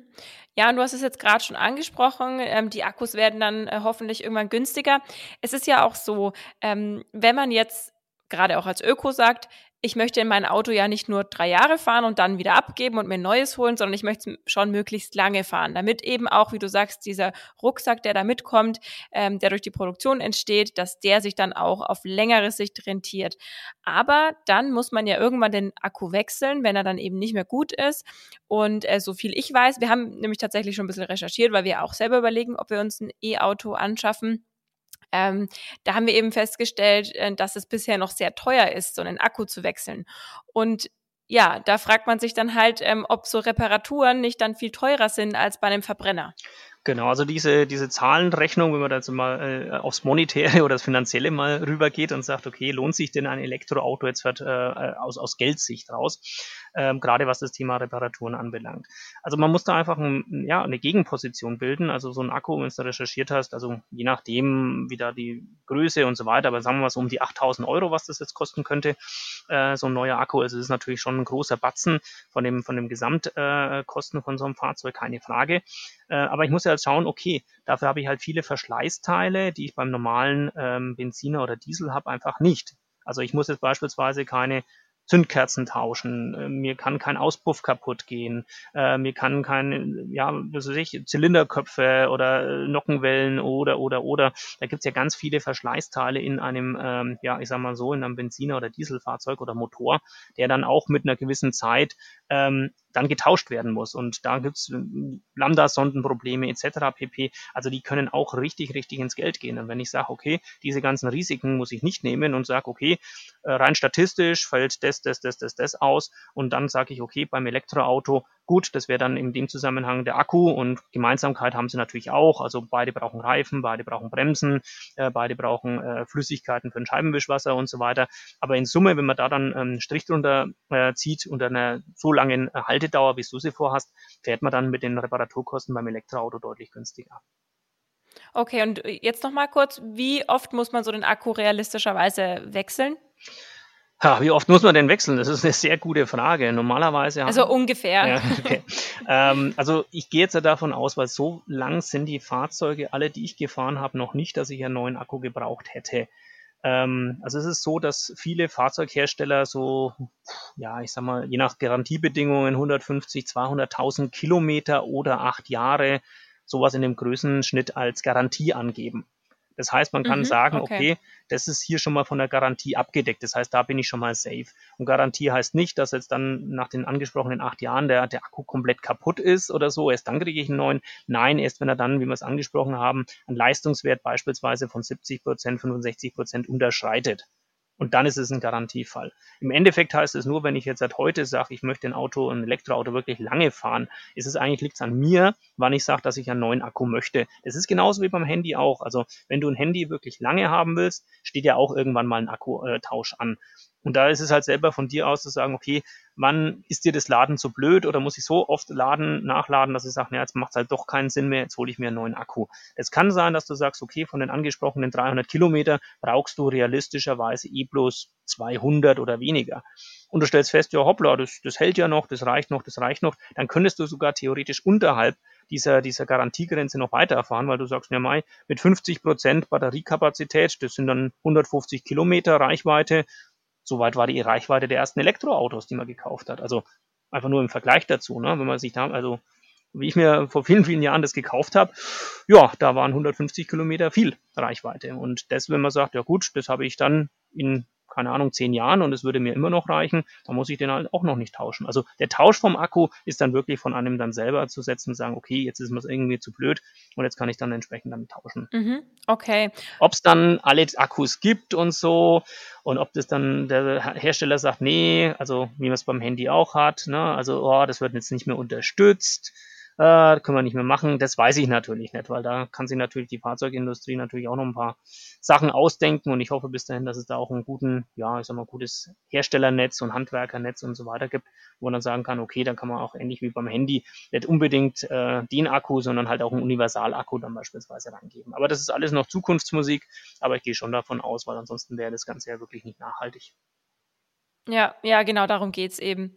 Ja, und du hast es jetzt gerade schon angesprochen, ähm, die Akkus werden dann äh, hoffentlich irgendwann günstiger. Es ist ja auch so, ähm, wenn man jetzt gerade auch als Öko sagt, ich möchte in mein Auto ja nicht nur drei Jahre fahren und dann wieder abgeben und mir ein neues holen, sondern ich möchte es schon möglichst lange fahren, damit eben auch, wie du sagst, dieser Rucksack, der da mitkommt, ähm, der durch die Produktion entsteht, dass der sich dann auch auf längere Sicht rentiert. Aber dann muss man ja irgendwann den Akku wechseln, wenn er dann eben nicht mehr gut ist. Und äh, so viel ich weiß, wir haben nämlich tatsächlich schon ein bisschen recherchiert, weil wir auch selber überlegen, ob wir uns ein E-Auto anschaffen. Ähm, da haben wir eben festgestellt, äh, dass es bisher noch sehr teuer ist, so einen Akku zu wechseln. Und ja, da fragt man sich dann halt, ähm, ob so Reparaturen nicht dann viel teurer sind als bei einem Verbrenner. Genau, also diese, diese Zahlenrechnung, wenn man da jetzt mal äh, aufs Monetäre oder das Finanzielle mal rübergeht und sagt, okay, lohnt sich denn ein Elektroauto jetzt äh, aus, aus Geldsicht raus, ähm, gerade was das Thema Reparaturen anbelangt. Also man muss da einfach ein, ja, eine Gegenposition bilden, also so ein Akku, wenn du recherchiert hast, also je nachdem, wie da die Größe und so weiter, aber sagen wir mal so um die 8000 Euro, was das jetzt kosten könnte, äh, so ein neuer Akku, also es ist natürlich schon ein großer Batzen von dem, von dem Gesamtkosten äh, von so einem Fahrzeug, keine Frage. Äh, aber ich muss ja halt schauen, okay, dafür habe ich halt viele Verschleißteile, die ich beim normalen ähm, Benziner oder Diesel habe, einfach nicht. Also ich muss jetzt beispielsweise keine Zündkerzen tauschen, äh, mir kann kein Auspuff kaputt gehen, äh, mir kann kein, ja, was weiß ich, Zylinderköpfe oder äh, Nockenwellen oder, oder, oder. Da gibt's ja ganz viele Verschleißteile in einem, ähm, ja, ich sag mal so, in einem Benziner- oder Dieselfahrzeug oder Motor, der dann auch mit einer gewissen Zeit ähm, dann getauscht werden muss. Und da gibt's äh, Lambda-Sondenprobleme etc. pp. Also die können auch richtig, richtig ins Geld gehen. Und wenn ich sage, okay, diese ganzen Risiken muss ich nicht nehmen und sage, okay, äh, rein statistisch fällt das, das, das, das, das aus und dann sage ich, okay, beim Elektroauto Gut, das wäre dann in dem Zusammenhang der Akku und Gemeinsamkeit haben sie natürlich auch. Also beide brauchen Reifen, beide brauchen Bremsen, äh, beide brauchen äh, Flüssigkeiten für ein Scheibenwischwasser und so weiter. Aber in Summe, wenn man da dann einen ähm, Strich drunter äh, zieht unter einer so langen äh, Haltedauer, wie du sie vorhast, fährt man dann mit den Reparaturkosten beim Elektroauto deutlich günstiger. Okay, und jetzt noch mal kurz, wie oft muss man so den Akku realistischerweise wechseln? Ha, wie oft muss man denn wechseln? Das ist eine sehr gute Frage. Normalerweise. Also haben, ungefähr. Ja, okay. ähm, also ich gehe jetzt ja davon aus, weil so lang sind die Fahrzeuge, alle, die ich gefahren habe, noch nicht, dass ich einen neuen Akku gebraucht hätte. Ähm, also es ist so, dass viele Fahrzeughersteller so, ja, ich sag mal, je nach Garantiebedingungen 150, 200.000 Kilometer oder acht Jahre sowas in dem Größenschnitt als Garantie angeben. Das heißt, man kann mhm, sagen, okay. okay. das ist hier schon mal von der Garantie abgedeckt. Das heißt, da bin ich schon mal safe. Und Garantie heißt nicht, dass jetzt dann nach den angesprochenen acht Jahren der, der Akku komplett kaputt ist oder so. Erst dann kriege ich einen neuen. Nein, erst wenn er dann, wie wir es angesprochen haben, einen Leistungswert beispielsweise von 70 Prozent, 65 Prozent unterschreitet. Und dann ist es ein Garantiefall. Im Endeffekt heißt es nur, wenn ich jetzt seit heute sage, ich möchte ein Auto, ein Elektroauto wirklich lange fahren, ist es eigentlich, liegt es an mir, wann ich sage, dass ich einen neuen Akku möchte. Das ist genauso wie beim Handy auch. Also wenn du ein Handy wirklich lange haben willst, steht ja auch irgendwann mal ein Akkutausch an. Und da ist es halt selber von dir aus zu sagen, okay, wann ist dir das Laden zu blöd oder muss ich so oft laden, nachladen, dass ich sage, naja, jetzt macht es halt doch keinen Sinn mehr, jetzt hole ich mir einen neuen Akku. Es kann sein, dass du sagst, okay, von den angesprochenen 300 Kilometer brauchst du realistischerweise eh bloß 200 oder weniger. Und du stellst fest, ja hoppla, das, das hält ja noch, das reicht noch, das reicht noch, dann könntest du sogar theoretisch unterhalb dieser, dieser Garantiegrenze noch weiterfahren, weil du sagst, ja mai, mit 50 Prozent Batteriekapazität, das sind dann 150 Kilometer Reichweite, Soweit war die Reichweite der ersten Elektroautos, die man gekauft hat. Also einfach nur im Vergleich dazu, ne? wenn man sich da, also wie ich mir vor vielen, vielen Jahren das gekauft habe, ja, da waren 150 Kilometer viel Reichweite. Und das, wenn man sagt, ja gut, das habe ich dann in keine Ahnung, zehn Jahren und es würde mir immer noch reichen, dann muss ich den halt auch noch nicht tauschen. Also der Tausch vom Akku ist dann wirklich von einem dann selber zu setzen und sagen, okay, jetzt ist mir irgendwie zu blöd und jetzt kann ich dann entsprechend damit tauschen. Mhm, okay. Ob es dann alle Akkus gibt und so und ob das dann der Hersteller sagt, nee, also wie man es beim Handy auch hat, ne, also oh, das wird jetzt nicht mehr unterstützt äh, können wir nicht mehr machen. Das weiß ich natürlich nicht, weil da kann sich natürlich die Fahrzeugindustrie natürlich auch noch ein paar Sachen ausdenken und ich hoffe bis dahin, dass es da auch ein guten, ja, ich sag mal, gutes Herstellernetz und Handwerkernetz und so weiter gibt, wo man dann sagen kann, okay, dann kann man auch ähnlich wie beim Handy nicht unbedingt äh, den Akku, sondern halt auch einen Universalakku dann beispielsweise reingeben. Aber das ist alles noch Zukunftsmusik, aber ich gehe schon davon aus, weil ansonsten wäre das Ganze ja wirklich nicht nachhaltig. Ja, ja, genau, darum geht's eben.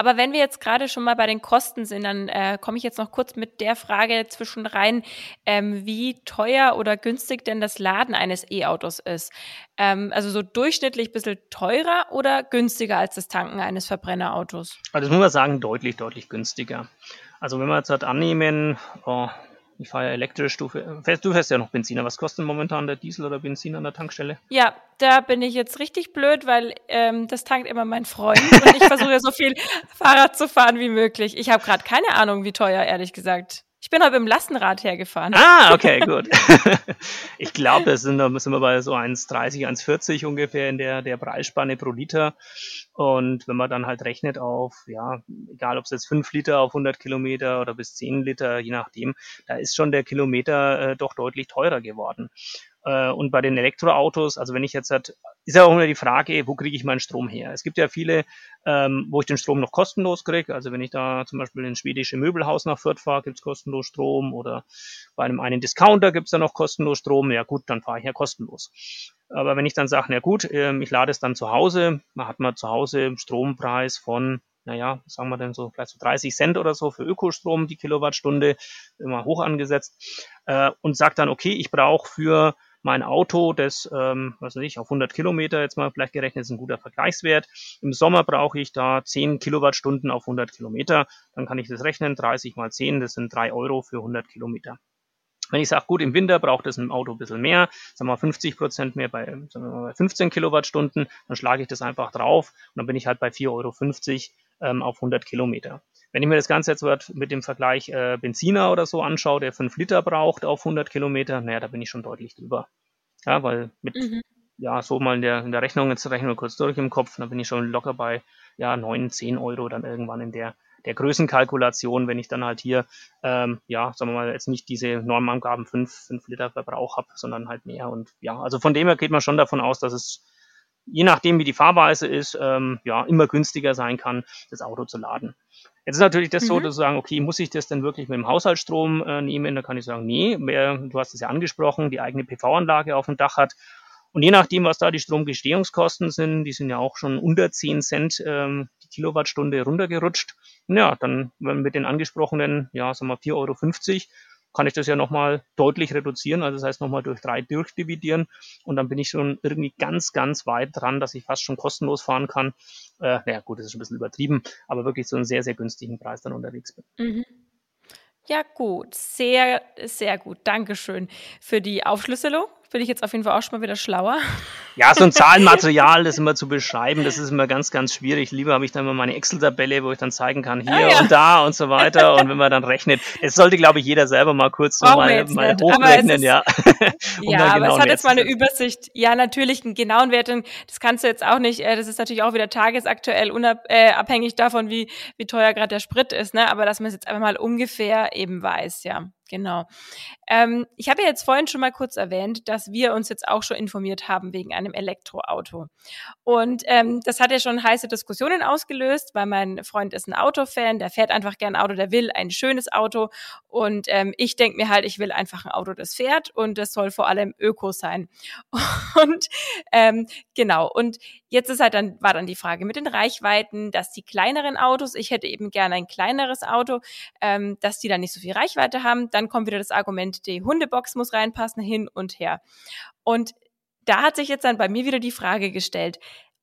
Aber wenn wir jetzt gerade schon mal bei den Kosten sind, dann äh, komme ich jetzt noch kurz mit der Frage zwischen rein, ähm, wie teuer oder günstig denn das Laden eines E-Autos ist. Ähm, also so durchschnittlich ein bisschen teurer oder günstiger als das Tanken eines Verbrennerautos? Also das muss man sagen, deutlich, deutlich günstiger. Also wenn wir jetzt halt annehmen, oh, ich fahre ja elektrisch. Du fährst, du fährst ja noch Benziner. Was kostet momentan der Diesel oder Benzin an der Tankstelle? Ja, da bin ich jetzt richtig blöd, weil ähm, das tankt immer mein Freund und ich versuche so viel Fahrrad zu fahren wie möglich. Ich habe gerade keine Ahnung, wie teuer, ehrlich gesagt. Ich bin heute im Lastenrad hergefahren. Ah, okay, gut. ich glaube, das sind, da sind wir bei so 1,30, 1,40 ungefähr in der, der Preisspanne pro Liter. Und wenn man dann halt rechnet auf, ja, egal ob es jetzt 5 Liter auf 100 Kilometer oder bis 10 Liter, je nachdem, da ist schon der Kilometer äh, doch deutlich teurer geworden. Äh, und bei den Elektroautos, also wenn ich jetzt halt, ist ja auch immer die Frage, wo kriege ich meinen Strom her? Es gibt ja viele, ähm, wo ich den Strom noch kostenlos kriege. Also wenn ich da zum Beispiel in ein schwedische Möbelhaus nach Fürth fahre, gibt es kostenlos Strom oder bei einem einen Discounter gibt es da noch kostenlos Strom. Ja gut, dann fahre ich ja kostenlos. Aber wenn ich dann sage, na gut, ähm, ich lade es dann zu Hause, man hat man zu Hause einen Strompreis von naja, sagen wir denn so, vielleicht so 30 Cent oder so für Ökostrom die Kilowattstunde, immer hoch angesetzt, äh, und sagt dann, okay, ich brauche für mein Auto, das, ähm, was weiß ich, auf 100 Kilometer jetzt mal vielleicht gerechnet ist ein guter Vergleichswert. Im Sommer brauche ich da 10 Kilowattstunden auf 100 Kilometer. Dann kann ich das rechnen, 30 mal 10, das sind 3 Euro für 100 Kilometer. Wenn ich sage, gut, im Winter braucht es ein Auto ein bisschen mehr, sagen wir mal 50 Prozent mehr bei, sagen wir mal bei 15 Kilowattstunden, dann schlage ich das einfach drauf und dann bin ich halt bei 4,50 Euro ähm, auf 100 Kilometer. Wenn ich mir das Ganze jetzt mit dem Vergleich äh, Benziner oder so anschaue, der 5 Liter braucht auf 100 Kilometer, naja, da bin ich schon deutlich drüber. Ja, weil mit, mhm. ja, so mal in der, in der Rechnung, jetzt rechnen wir kurz durch im Kopf, dann bin ich schon locker bei, ja, 9, 10 Euro dann irgendwann in der, der Größenkalkulation, wenn ich dann halt hier, ähm, ja, sagen wir mal, jetzt nicht diese Normangaben 5, 5 Liter Verbrauch habe, sondern halt mehr. Und ja, also von dem her geht man schon davon aus, dass es je nachdem, wie die Fahrweise ist, ähm, ja, immer günstiger sein kann, das Auto zu laden. Jetzt ist natürlich das mhm. so, dass sagen, okay, muss ich das denn wirklich mit dem Haushaltsstrom äh, nehmen? Da kann ich sagen, nee, wer, du hast es ja angesprochen, die eigene PV-Anlage auf dem Dach hat. Und je nachdem, was da die Stromgestehungskosten sind, die sind ja auch schon unter 10 Cent ähm, die Kilowattstunde runtergerutscht. Ja, dann mit den angesprochenen, ja, sagen wir 4,50 Euro kann ich das ja nochmal deutlich reduzieren, also das heißt nochmal durch drei durchdividieren und dann bin ich schon irgendwie ganz, ganz weit dran, dass ich fast schon kostenlos fahren kann. Äh, naja, gut, das ist ein bisschen übertrieben, aber wirklich so einen sehr, sehr günstigen Preis dann unterwegs bin. Mhm. Ja, gut. Sehr, sehr gut. Dankeschön für die Aufschlüsselung. Bin ich jetzt auf jeden Fall auch schon mal wieder schlauer. Ja, so ein Zahlenmaterial, das immer zu beschreiben, das ist immer ganz, ganz schwierig. Lieber habe ich dann immer meine Excel-Tabelle, wo ich dann zeigen kann, hier ah, ja. und da und so weiter. Und wenn man dann rechnet, es sollte, glaube ich, jeder selber mal kurz so mal, mal hochrechnen, ist, ja. um ja, aber es hat jetzt mal eine Übersicht. Ja, natürlich, einen genauen Wert, das kannst du jetzt auch nicht, äh, das ist natürlich auch wieder tagesaktuell, unabhängig äh, davon, wie, wie teuer gerade der Sprit ist, ne? Aber dass man es jetzt einfach mal ungefähr eben weiß, ja. Genau. Ähm, ich habe ja jetzt vorhin schon mal kurz erwähnt, dass wir uns jetzt auch schon informiert haben wegen einem Elektroauto. Und ähm, das hat ja schon heiße Diskussionen ausgelöst, weil mein Freund ist ein Autofan, der fährt einfach gern Auto, der will ein schönes Auto. Und ähm, ich denke mir halt, ich will einfach ein Auto, das fährt und das soll vor allem Öko sein. Und ähm, genau. Und jetzt ist halt dann, war dann die Frage mit den Reichweiten, dass die kleineren Autos, ich hätte eben gerne ein kleineres Auto, ähm, dass die dann nicht so viel Reichweite haben dann kommt wieder das Argument, die Hundebox muss reinpassen, hin und her. Und da hat sich jetzt dann bei mir wieder die Frage gestellt,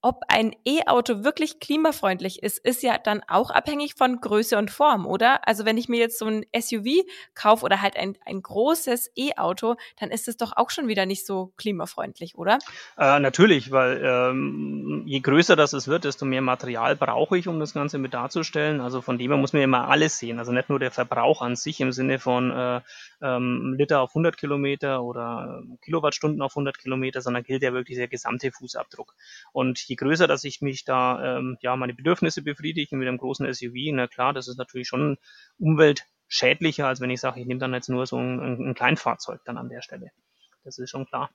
ob ein E-Auto wirklich klimafreundlich ist, ist ja dann auch abhängig von Größe und Form, oder? Also wenn ich mir jetzt so ein SUV kaufe oder halt ein, ein großes E-Auto, dann ist es doch auch schon wieder nicht so klimafreundlich, oder? Äh, natürlich, weil ähm, je größer das es wird, desto mehr Material brauche ich, um das Ganze mit darzustellen. Also von dem her muss man immer alles sehen. Also nicht nur der Verbrauch an sich im Sinne von äh, ähm, Liter auf 100 Kilometer oder äh, Kilowattstunden auf 100 Kilometer, sondern gilt ja wirklich der gesamte Fußabdruck. Und je größer, dass ich mich da ähm, ja meine Bedürfnisse befriedige mit einem großen SUV, na klar, das ist natürlich schon umweltschädlicher, als wenn ich sage, ich nehme dann jetzt nur so ein, ein Kleinfahrzeug dann an der Stelle. Das ist schon klar.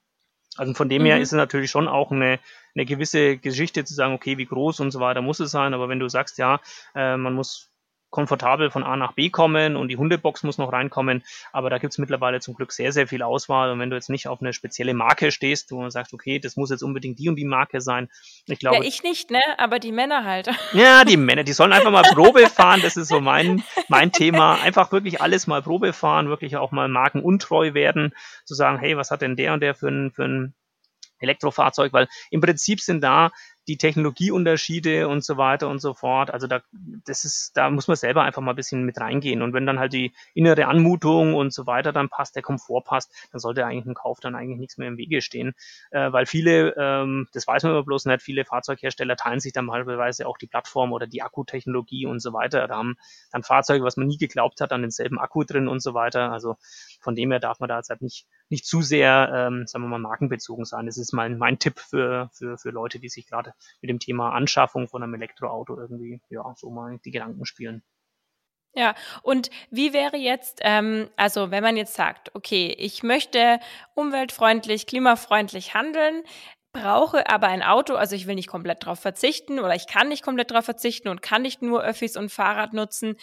Also von dem mhm. her ist es natürlich schon auch eine, eine gewisse Geschichte zu sagen, okay, wie groß und so weiter muss es sein. Aber wenn du sagst, ja, äh, man muss komfortabel von A nach B kommen und die Hundebox muss noch reinkommen. Aber da gibt's mittlerweile zum Glück sehr, sehr viel Auswahl. Und wenn du jetzt nicht auf eine spezielle Marke stehst, wo man sagt, okay, das muss jetzt unbedingt die und die Marke sein. Ich glaube. Ja, ich nicht, ne? Aber die Männer halt. Ja, die Männer, die sollen einfach mal Probe fahren. Das ist so mein, mein Thema. Einfach wirklich alles mal Probe fahren, wirklich auch mal markenuntreu werden, zu sagen, hey, was hat denn der und der für ein, für ein Elektrofahrzeug, weil im Prinzip sind da die Technologieunterschiede und so weiter und so fort. Also da, das ist, da muss man selber einfach mal ein bisschen mit reingehen. Und wenn dann halt die innere Anmutung und so weiter dann passt, der Komfort passt, dann sollte eigentlich ein Kauf dann eigentlich nichts mehr im Wege stehen. Äh, weil viele, ähm, das weiß man aber bloß nicht, viele Fahrzeughersteller teilen sich dann teilweise auch die Plattform oder die Akkutechnologie und so weiter. Da haben dann Fahrzeuge, was man nie geglaubt hat, an denselben Akku drin und so weiter. Also von dem her darf man da jetzt halt nicht, nicht zu sehr, ähm, sagen wir mal, markenbezogen sein. Das ist mein, mein Tipp für, für, für Leute, die sich gerade mit dem Thema Anschaffung von einem Elektroauto irgendwie, ja, so mal die Gedanken spielen. Ja, und wie wäre jetzt, ähm, also wenn man jetzt sagt, okay, ich möchte umweltfreundlich, klimafreundlich handeln, brauche aber ein Auto, also ich will nicht komplett darauf verzichten oder ich kann nicht komplett darauf verzichten und kann nicht nur Öffis und Fahrrad nutzen.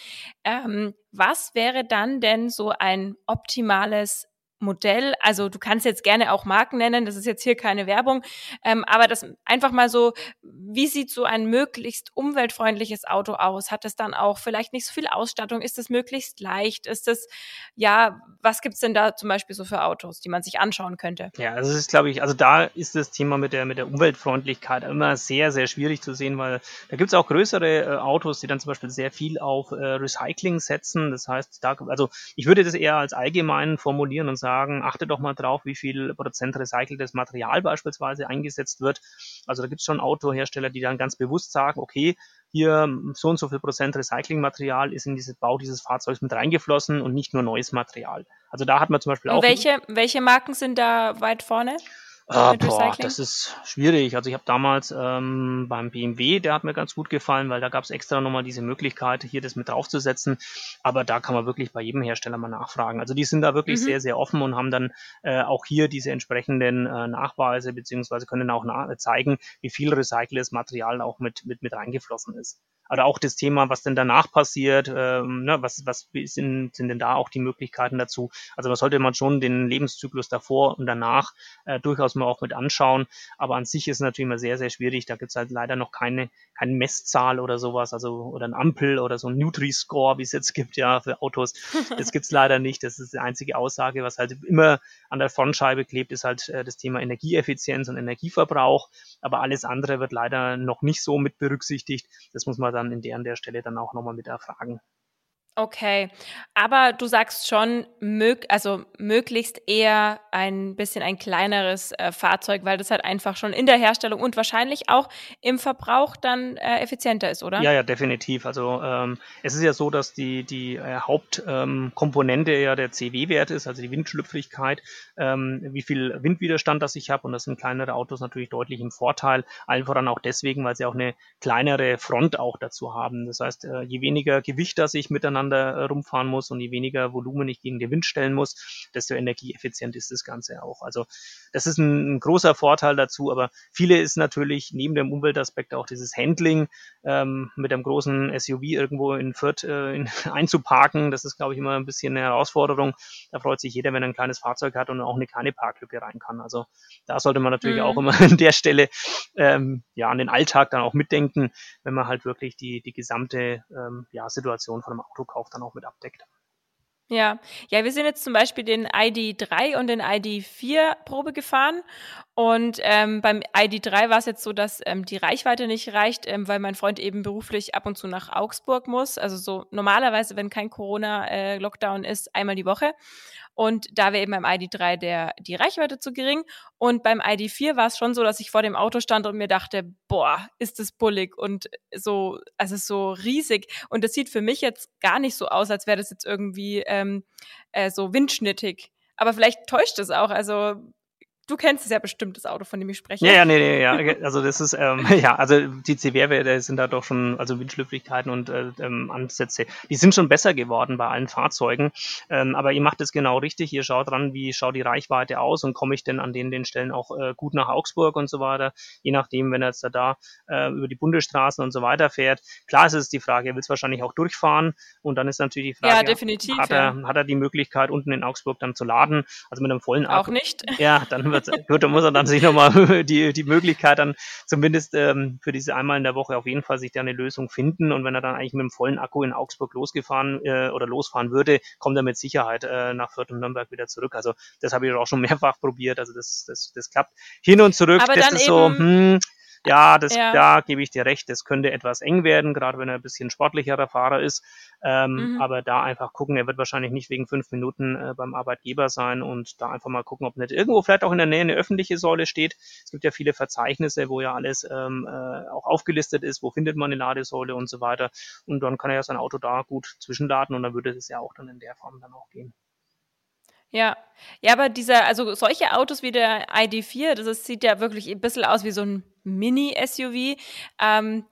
Ähm, was wäre dann denn so ein optimales Modell, also du kannst jetzt gerne auch Marken nennen, das ist jetzt hier keine Werbung, ähm, aber das einfach mal so, wie sieht so ein möglichst umweltfreundliches Auto aus? Hat es dann auch vielleicht nicht so viel Ausstattung? Ist es möglichst leicht? Ist es, ja, was gibt's denn da zum Beispiel so für Autos, die man sich anschauen könnte? Ja, also das ist, glaube ich, also da ist das Thema mit der, mit der Umweltfreundlichkeit immer sehr, sehr schwierig zu sehen, weil da gibt's auch größere äh, Autos, die dann zum Beispiel sehr viel auf äh, Recycling setzen. Das heißt, da, also ich würde das eher als allgemein formulieren und sagen, sagen, achte doch mal drauf, wie viel Prozent recyceltes Material beispielsweise eingesetzt wird. Also da gibt es schon Autohersteller, die dann ganz bewusst sagen, okay, hier so und so viel Prozent Recyclingmaterial ist in dieses Bau dieses Fahrzeugs mit reingeflossen und nicht nur neues Material. Also da hat man zum Beispiel auch. Welche, welche Marken sind da weit vorne? Ah, boah, das ist schwierig. Also ich habe damals ähm, beim BMW, der hat mir ganz gut gefallen, weil da gab es extra nochmal diese Möglichkeit, hier das mit draufzusetzen. Aber da kann man wirklich bei jedem Hersteller mal nachfragen. Also die sind da wirklich mhm. sehr, sehr offen und haben dann äh, auch hier diese entsprechenden äh, Nachweise beziehungsweise können auch zeigen, wie viel recyceltes Material auch mit, mit, mit reingeflossen ist. Oder auch das Thema, was denn danach passiert, ähm, ne, was, was sind, sind denn da auch die Möglichkeiten dazu? Also was sollte man schon den Lebenszyklus davor und danach äh, durchaus mal auch mit anschauen. Aber an sich ist natürlich immer sehr, sehr schwierig. Da gibt es halt leider noch keine, keine Messzahl oder sowas, also oder ein Ampel oder so ein Nutri-Score, wie es jetzt gibt, ja, für Autos. Das gibt's leider nicht. Das ist die einzige Aussage, was halt immer an der Frontscheibe klebt, ist halt äh, das Thema Energieeffizienz und Energieverbrauch. Aber alles andere wird leider noch nicht so mit berücksichtigt. Das muss man dann in der an der Stelle dann auch nochmal mit erfragen. Okay, aber du sagst schon, mög also möglichst eher ein bisschen ein kleineres äh, Fahrzeug, weil das halt einfach schon in der Herstellung und wahrscheinlich auch im Verbrauch dann äh, effizienter ist, oder? Ja, ja, definitiv. Also ähm, es ist ja so, dass die, die äh, Hauptkomponente ähm, ja der CW-Wert ist, also die Windschlüpfrigkeit, ähm, wie viel Windwiderstand das ich habe und das sind kleinere Autos natürlich deutlich im Vorteil, allen voran auch deswegen, weil sie auch eine kleinere Front auch dazu haben. Das heißt, äh, je weniger Gewicht das ich miteinander miteinander rumfahren muss und je weniger Volumen ich gegen den Wind stellen muss, desto energieeffizient ist das Ganze auch. Also das ist ein, ein großer Vorteil dazu, aber viele ist natürlich neben dem Umweltaspekt auch dieses Handling ähm, mit einem großen SUV irgendwo in Fürth äh, in, einzuparken. Das ist, glaube ich, immer ein bisschen eine Herausforderung. Da freut sich jeder, wenn er ein kleines Fahrzeug hat und auch eine kleine Parklücke rein kann. Also da sollte man natürlich mhm. auch immer an der Stelle ähm, ja an den Alltag dann auch mitdenken, wenn man halt wirklich die, die gesamte ähm, ja, Situation von einem Auto Autokauf dann auch mit abdeckt. Ja, ja, wir sind jetzt zum Beispiel den ID3 und den ID4 Probe gefahren und ähm, beim ID3 war es jetzt so, dass ähm, die Reichweite nicht reicht, ähm, weil mein Freund eben beruflich ab und zu nach Augsburg muss. Also so normalerweise, wenn kein Corona-Lockdown äh, ist, einmal die Woche. Und da wäre eben beim ID3 der, die Reichweite zu gering. Und beim ID4 war es schon so, dass ich vor dem Auto stand und mir dachte, boah, ist das bullig und so, also so riesig. Und das sieht für mich jetzt gar nicht so aus, als wäre das jetzt irgendwie ähm, äh, so windschnittig. Aber vielleicht täuscht es auch. Also Du kennst es ja bestimmt, das Auto, von dem ich spreche. Ja, ja, nee, nee, ja. Also das ist, ähm, ja, also die CWR-Werte sind da doch schon, also Windschlüpfrigkeiten und äh, ähm, Ansätze, die sind schon besser geworden bei allen Fahrzeugen. Ähm, aber ihr macht es genau richtig. Ihr schaut dran, wie schaut die Reichweite aus und komme ich denn an den, den Stellen auch äh, gut nach Augsburg und so weiter. Je nachdem, wenn er jetzt da, da äh, über die Bundesstraßen und so weiter fährt. Klar ist es die Frage, er will es wahrscheinlich auch durchfahren und dann ist natürlich die Frage, ja, definitiv, hat, er, ja. hat er die Möglichkeit, unten in Augsburg dann zu laden? Also mit einem vollen Akku. Auch nicht. Ja, dann wird, gut, da muss er dann sich nochmal die, die Möglichkeit dann zumindest ähm, für diese einmal in der Woche auf jeden Fall sich da eine Lösung finden. Und wenn er dann eigentlich mit dem vollen Akku in Augsburg losgefahren äh, oder losfahren würde, kommt er mit Sicherheit äh, nach Fürth und Nürnberg wieder zurück. Also das habe ich auch schon mehrfach probiert. Also das, das, das klappt hin und zurück. Aber das ist so, hm, ja, das, ja. da gebe ich dir recht, das könnte etwas eng werden, gerade wenn er ein bisschen sportlicherer Fahrer ist. Ähm, mhm. Aber da einfach gucken, er wird wahrscheinlich nicht wegen fünf Minuten äh, beim Arbeitgeber sein und da einfach mal gucken, ob nicht irgendwo vielleicht auch in der Nähe eine öffentliche Säule steht. Es gibt ja viele Verzeichnisse, wo ja alles ähm, äh, auch aufgelistet ist, wo findet man eine Ladesäule und so weiter. Und dann kann er ja sein Auto da gut zwischenladen und dann würde es ja auch dann in der Form dann auch gehen. Ja. Ja, aber dieser, also solche Autos wie der ID4, das ist, sieht ja wirklich ein bisschen aus wie so ein Mini-SUV. Ähm,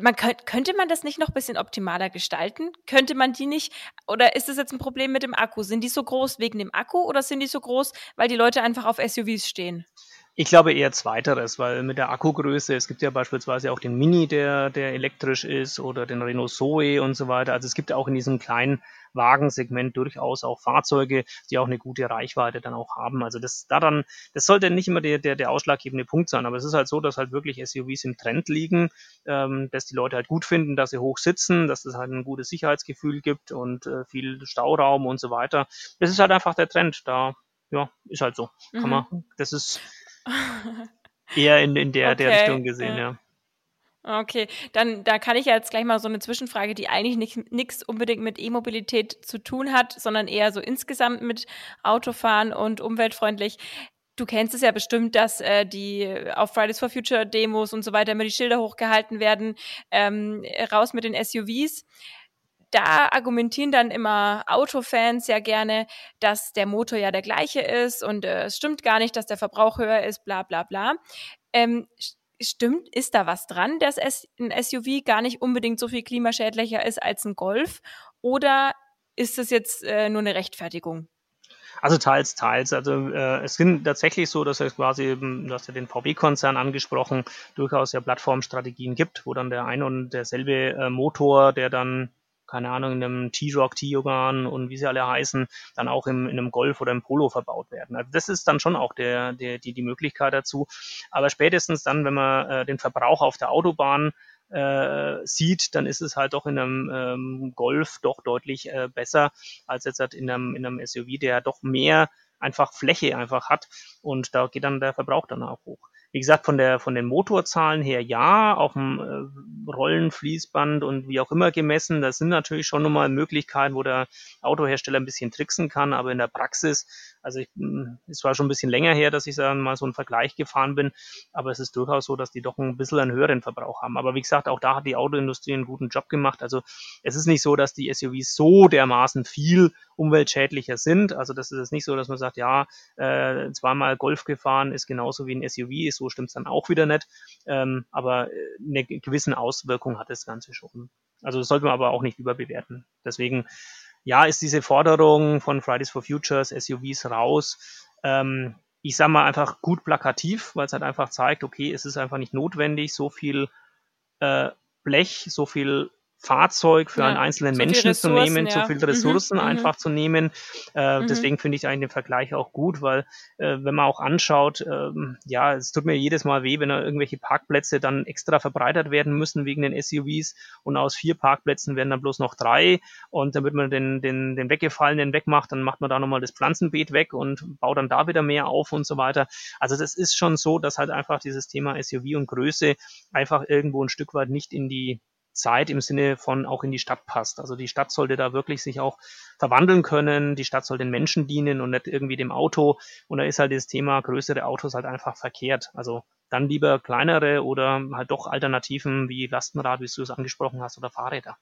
man könnte, könnte man das nicht noch ein bisschen optimaler gestalten? Könnte man die nicht, oder ist das jetzt ein Problem mit dem Akku? Sind die so groß wegen dem Akku oder sind die so groß, weil die Leute einfach auf SUVs stehen? Ich glaube eher zweiteres, weil mit der Akkugröße, es gibt ja beispielsweise auch den Mini, der, der elektrisch ist oder den Renault Zoe und so weiter. Also es gibt auch in diesem kleinen Wagensegment durchaus auch Fahrzeuge, die auch eine gute Reichweite dann auch haben. Also das daran, das sollte nicht immer der, der, der ausschlaggebende Punkt sein, aber es ist halt so, dass halt wirklich SUVs im Trend liegen, ähm, dass die Leute halt gut finden, dass sie hoch sitzen, dass es halt ein gutes Sicherheitsgefühl gibt und äh, viel Stauraum und so weiter. Das ist halt einfach der Trend. Da ja, ist halt so. Kann mhm. man, das ist eher in, in der, okay. der Richtung gesehen, ja. ja. Okay, dann da kann ich ja jetzt gleich mal so eine Zwischenfrage, die eigentlich nichts unbedingt mit E-Mobilität zu tun hat, sondern eher so insgesamt mit Autofahren und umweltfreundlich. Du kennst es ja bestimmt, dass äh, die auf Fridays for Future Demos und so weiter immer die Schilder hochgehalten werden, ähm, raus mit den SUVs da argumentieren dann immer Autofans ja gerne, dass der Motor ja der gleiche ist und äh, es stimmt gar nicht, dass der Verbrauch höher ist, bla bla bla. Ähm, stimmt, ist da was dran, dass ein SUV gar nicht unbedingt so viel klimaschädlicher ist als ein Golf? Oder ist das jetzt äh, nur eine Rechtfertigung? Also teils, teils. Also äh, es sind tatsächlich so, dass es quasi eben, du hast ja den VW-Konzern angesprochen, durchaus ja Plattformstrategien gibt, wo dann der ein und derselbe äh, Motor, der dann keine Ahnung, in einem T-Rock, T-Yogan und wie sie alle heißen, dann auch im, in einem Golf oder im Polo verbaut werden. Also das ist dann schon auch der, der, die, die Möglichkeit dazu. Aber spätestens dann, wenn man äh, den Verbrauch auf der Autobahn äh, sieht, dann ist es halt doch in einem ähm, Golf doch deutlich äh, besser als jetzt halt in einem, in einem SUV, der doch mehr einfach Fläche einfach hat und da geht dann der Verbrauch dann auch hoch. Wie gesagt, von der von den Motorzahlen her ja, auf dem äh, Rollenfließband und wie auch immer gemessen. Das sind natürlich schon nochmal Möglichkeiten, wo der Autohersteller ein bisschen tricksen kann, aber in der Praxis, also ich, hm, es war schon ein bisschen länger her, dass ich dann mal so einen Vergleich gefahren bin, aber es ist durchaus so, dass die doch ein bisschen einen höheren Verbrauch haben. Aber wie gesagt, auch da hat die Autoindustrie einen guten Job gemacht. Also es ist nicht so, dass die SUVs so dermaßen viel umweltschädlicher sind. Also das ist nicht so, dass man sagt, ja, äh, zweimal Golf gefahren ist genauso wie ein SUV, so stimmt es dann auch wieder nicht. Ähm, aber äh, eine gewissen Auswirkung hat das Ganze schon. Also das sollte man aber auch nicht überbewerten. Deswegen, ja, ist diese Forderung von Fridays for Futures, SUVs raus, ähm, ich sage mal einfach gut plakativ, weil es halt einfach zeigt, okay, es ist einfach nicht notwendig, so viel äh, Blech, so viel Fahrzeug für ja, einen einzelnen so Menschen zu nehmen, ja. so viele mhm, Ressourcen mhm, einfach zu nehmen. Äh, mhm. Deswegen finde ich eigentlich den Vergleich auch gut, weil äh, wenn man auch anschaut, äh, ja, es tut mir jedes Mal weh, wenn da irgendwelche Parkplätze dann extra verbreitert werden müssen wegen den SUVs und aus vier Parkplätzen werden dann bloß noch drei und damit man den, den, den weggefallenen wegmacht, dann macht man da nochmal das Pflanzenbeet weg und baut dann da wieder mehr auf und so weiter. Also das ist schon so, dass halt einfach dieses Thema SUV und Größe einfach irgendwo ein Stück weit nicht in die Zeit im Sinne von auch in die Stadt passt. Also die Stadt sollte da wirklich sich auch verwandeln können. Die Stadt soll den Menschen dienen und nicht irgendwie dem Auto. Und da ist halt das Thema größere Autos halt einfach verkehrt. Also dann lieber kleinere oder halt doch Alternativen wie Lastenrad, wie du es angesprochen hast, oder Fahrräder.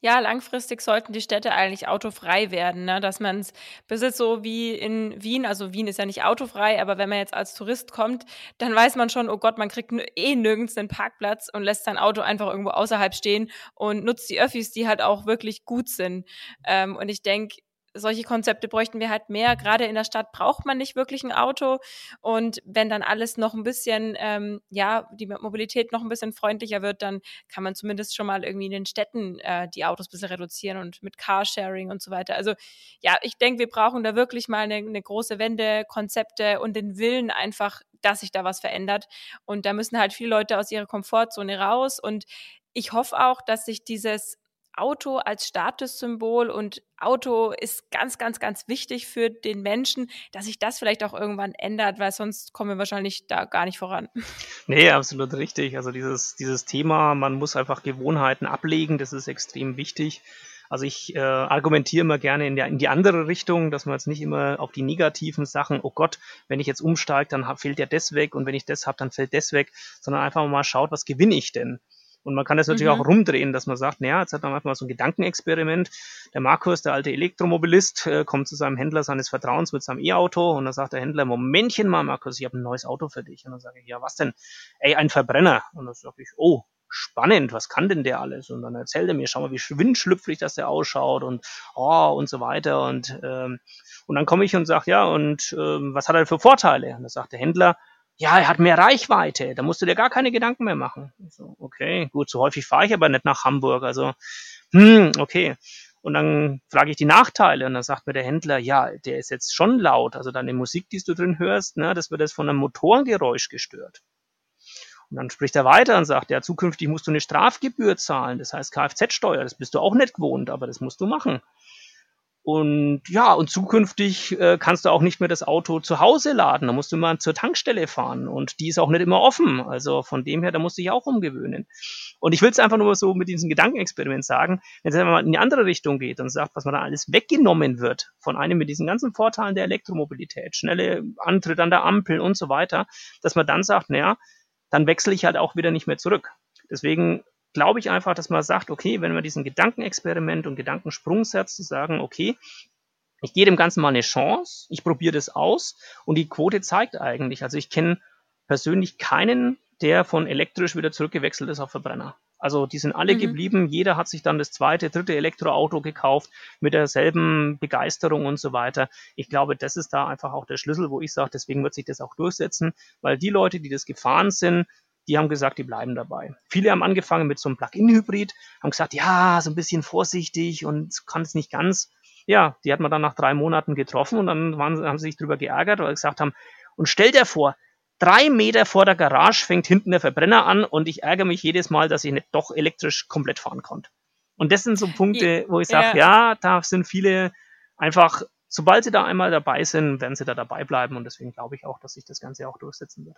Ja, langfristig sollten die Städte eigentlich autofrei werden, ne? dass man es besitzt, so wie in Wien. Also Wien ist ja nicht autofrei, aber wenn man jetzt als Tourist kommt, dann weiß man schon, oh Gott, man kriegt eh nirgends einen Parkplatz und lässt sein Auto einfach irgendwo außerhalb stehen und nutzt die Öffis, die halt auch wirklich gut sind. Ähm, und ich denke, solche Konzepte bräuchten wir halt mehr. Gerade in der Stadt braucht man nicht wirklich ein Auto. Und wenn dann alles noch ein bisschen, ähm, ja, die Mobilität noch ein bisschen freundlicher wird, dann kann man zumindest schon mal irgendwie in den Städten äh, die Autos ein bisschen reduzieren und mit Carsharing und so weiter. Also ja, ich denke, wir brauchen da wirklich mal eine, eine große Wende, Konzepte und den Willen einfach, dass sich da was verändert. Und da müssen halt viele Leute aus ihrer Komfortzone raus. Und ich hoffe auch, dass sich dieses Auto als Statussymbol und Auto ist ganz, ganz, ganz wichtig für den Menschen, dass sich das vielleicht auch irgendwann ändert, weil sonst kommen wir wahrscheinlich da gar nicht voran. Nee, absolut richtig. Also dieses, dieses Thema, man muss einfach Gewohnheiten ablegen, das ist extrem wichtig. Also ich äh, argumentiere immer gerne in, der, in die andere Richtung, dass man jetzt nicht immer auf die negativen Sachen, oh Gott, wenn ich jetzt umsteige, dann fällt ja das weg und wenn ich das habe, dann fällt das weg, sondern einfach mal schaut, was gewinne ich denn? Und man kann das natürlich mhm. auch rumdrehen, dass man sagt, naja, jetzt hat man einfach mal so ein Gedankenexperiment. Der Markus, der alte Elektromobilist, äh, kommt zu seinem Händler seines Vertrauens mit seinem E-Auto und dann sagt der Händler, Momentchen mal, Markus, ich habe ein neues Auto für dich. Und dann sage ich, ja, was denn? Ey, ein Verbrenner. Und dann sage ich, oh, spannend, was kann denn der alles? Und dann erzählt er mir, schau mal, wie windschlüpfrig das der ausschaut und oh und so weiter. Und, ähm, und dann komme ich und sage, ja, und ähm, was hat er für Vorteile? Und dann sagt der Händler, ja, er hat mehr Reichweite, da musst du dir gar keine Gedanken mehr machen. So, okay, gut, so häufig fahre ich aber nicht nach Hamburg, also, hm, okay. Und dann frage ich die Nachteile und dann sagt mir der Händler, ja, der ist jetzt schon laut, also deine Musik, die du drin hörst, ne, das wird jetzt von einem Motorengeräusch gestört. Und dann spricht er weiter und sagt, ja, zukünftig musst du eine Strafgebühr zahlen, das heißt Kfz-Steuer, das bist du auch nicht gewohnt, aber das musst du machen. Und ja, und zukünftig äh, kannst du auch nicht mehr das Auto zu Hause laden. Da musst du mal zur Tankstelle fahren. Und die ist auch nicht immer offen. Also von dem her, da musst du dich auch umgewöhnen. Und ich will es einfach nur so mit diesem Gedankenexperiment sagen, wenn es mal in die andere Richtung geht und sagt, was man da alles weggenommen wird von einem mit diesen ganzen Vorteilen der Elektromobilität, schnelle Antritt an der Ampel und so weiter, dass man dann sagt, naja, dann wechsle ich halt auch wieder nicht mehr zurück. Deswegen glaube ich einfach, dass man sagt, okay, wenn man diesen Gedankenexperiment und Gedankensprung setzt, zu sagen, okay, ich gehe dem Ganzen mal eine Chance, ich probiere das aus und die Quote zeigt eigentlich, also ich kenne persönlich keinen, der von elektrisch wieder zurückgewechselt ist auf Verbrenner. Also die sind alle mhm. geblieben, jeder hat sich dann das zweite, dritte Elektroauto gekauft mit derselben Begeisterung und so weiter. Ich glaube, das ist da einfach auch der Schlüssel, wo ich sage, deswegen wird sich das auch durchsetzen, weil die Leute, die das gefahren sind, die haben gesagt, die bleiben dabei. Viele haben angefangen mit so einem Plug-in-Hybrid, haben gesagt, ja, so ein bisschen vorsichtig und kann es nicht ganz. Ja, die hat man dann nach drei Monaten getroffen und dann waren, haben sie sich drüber geärgert, weil sie gesagt haben, und stell dir vor, drei Meter vor der Garage fängt hinten der Verbrenner an und ich ärgere mich jedes Mal, dass ich nicht doch elektrisch komplett fahren konnte. Und das sind so Punkte, wo ich sage, ja. ja, da sind viele einfach, sobald sie da einmal dabei sind, werden sie da dabei bleiben und deswegen glaube ich auch, dass sich das Ganze auch durchsetzen wird.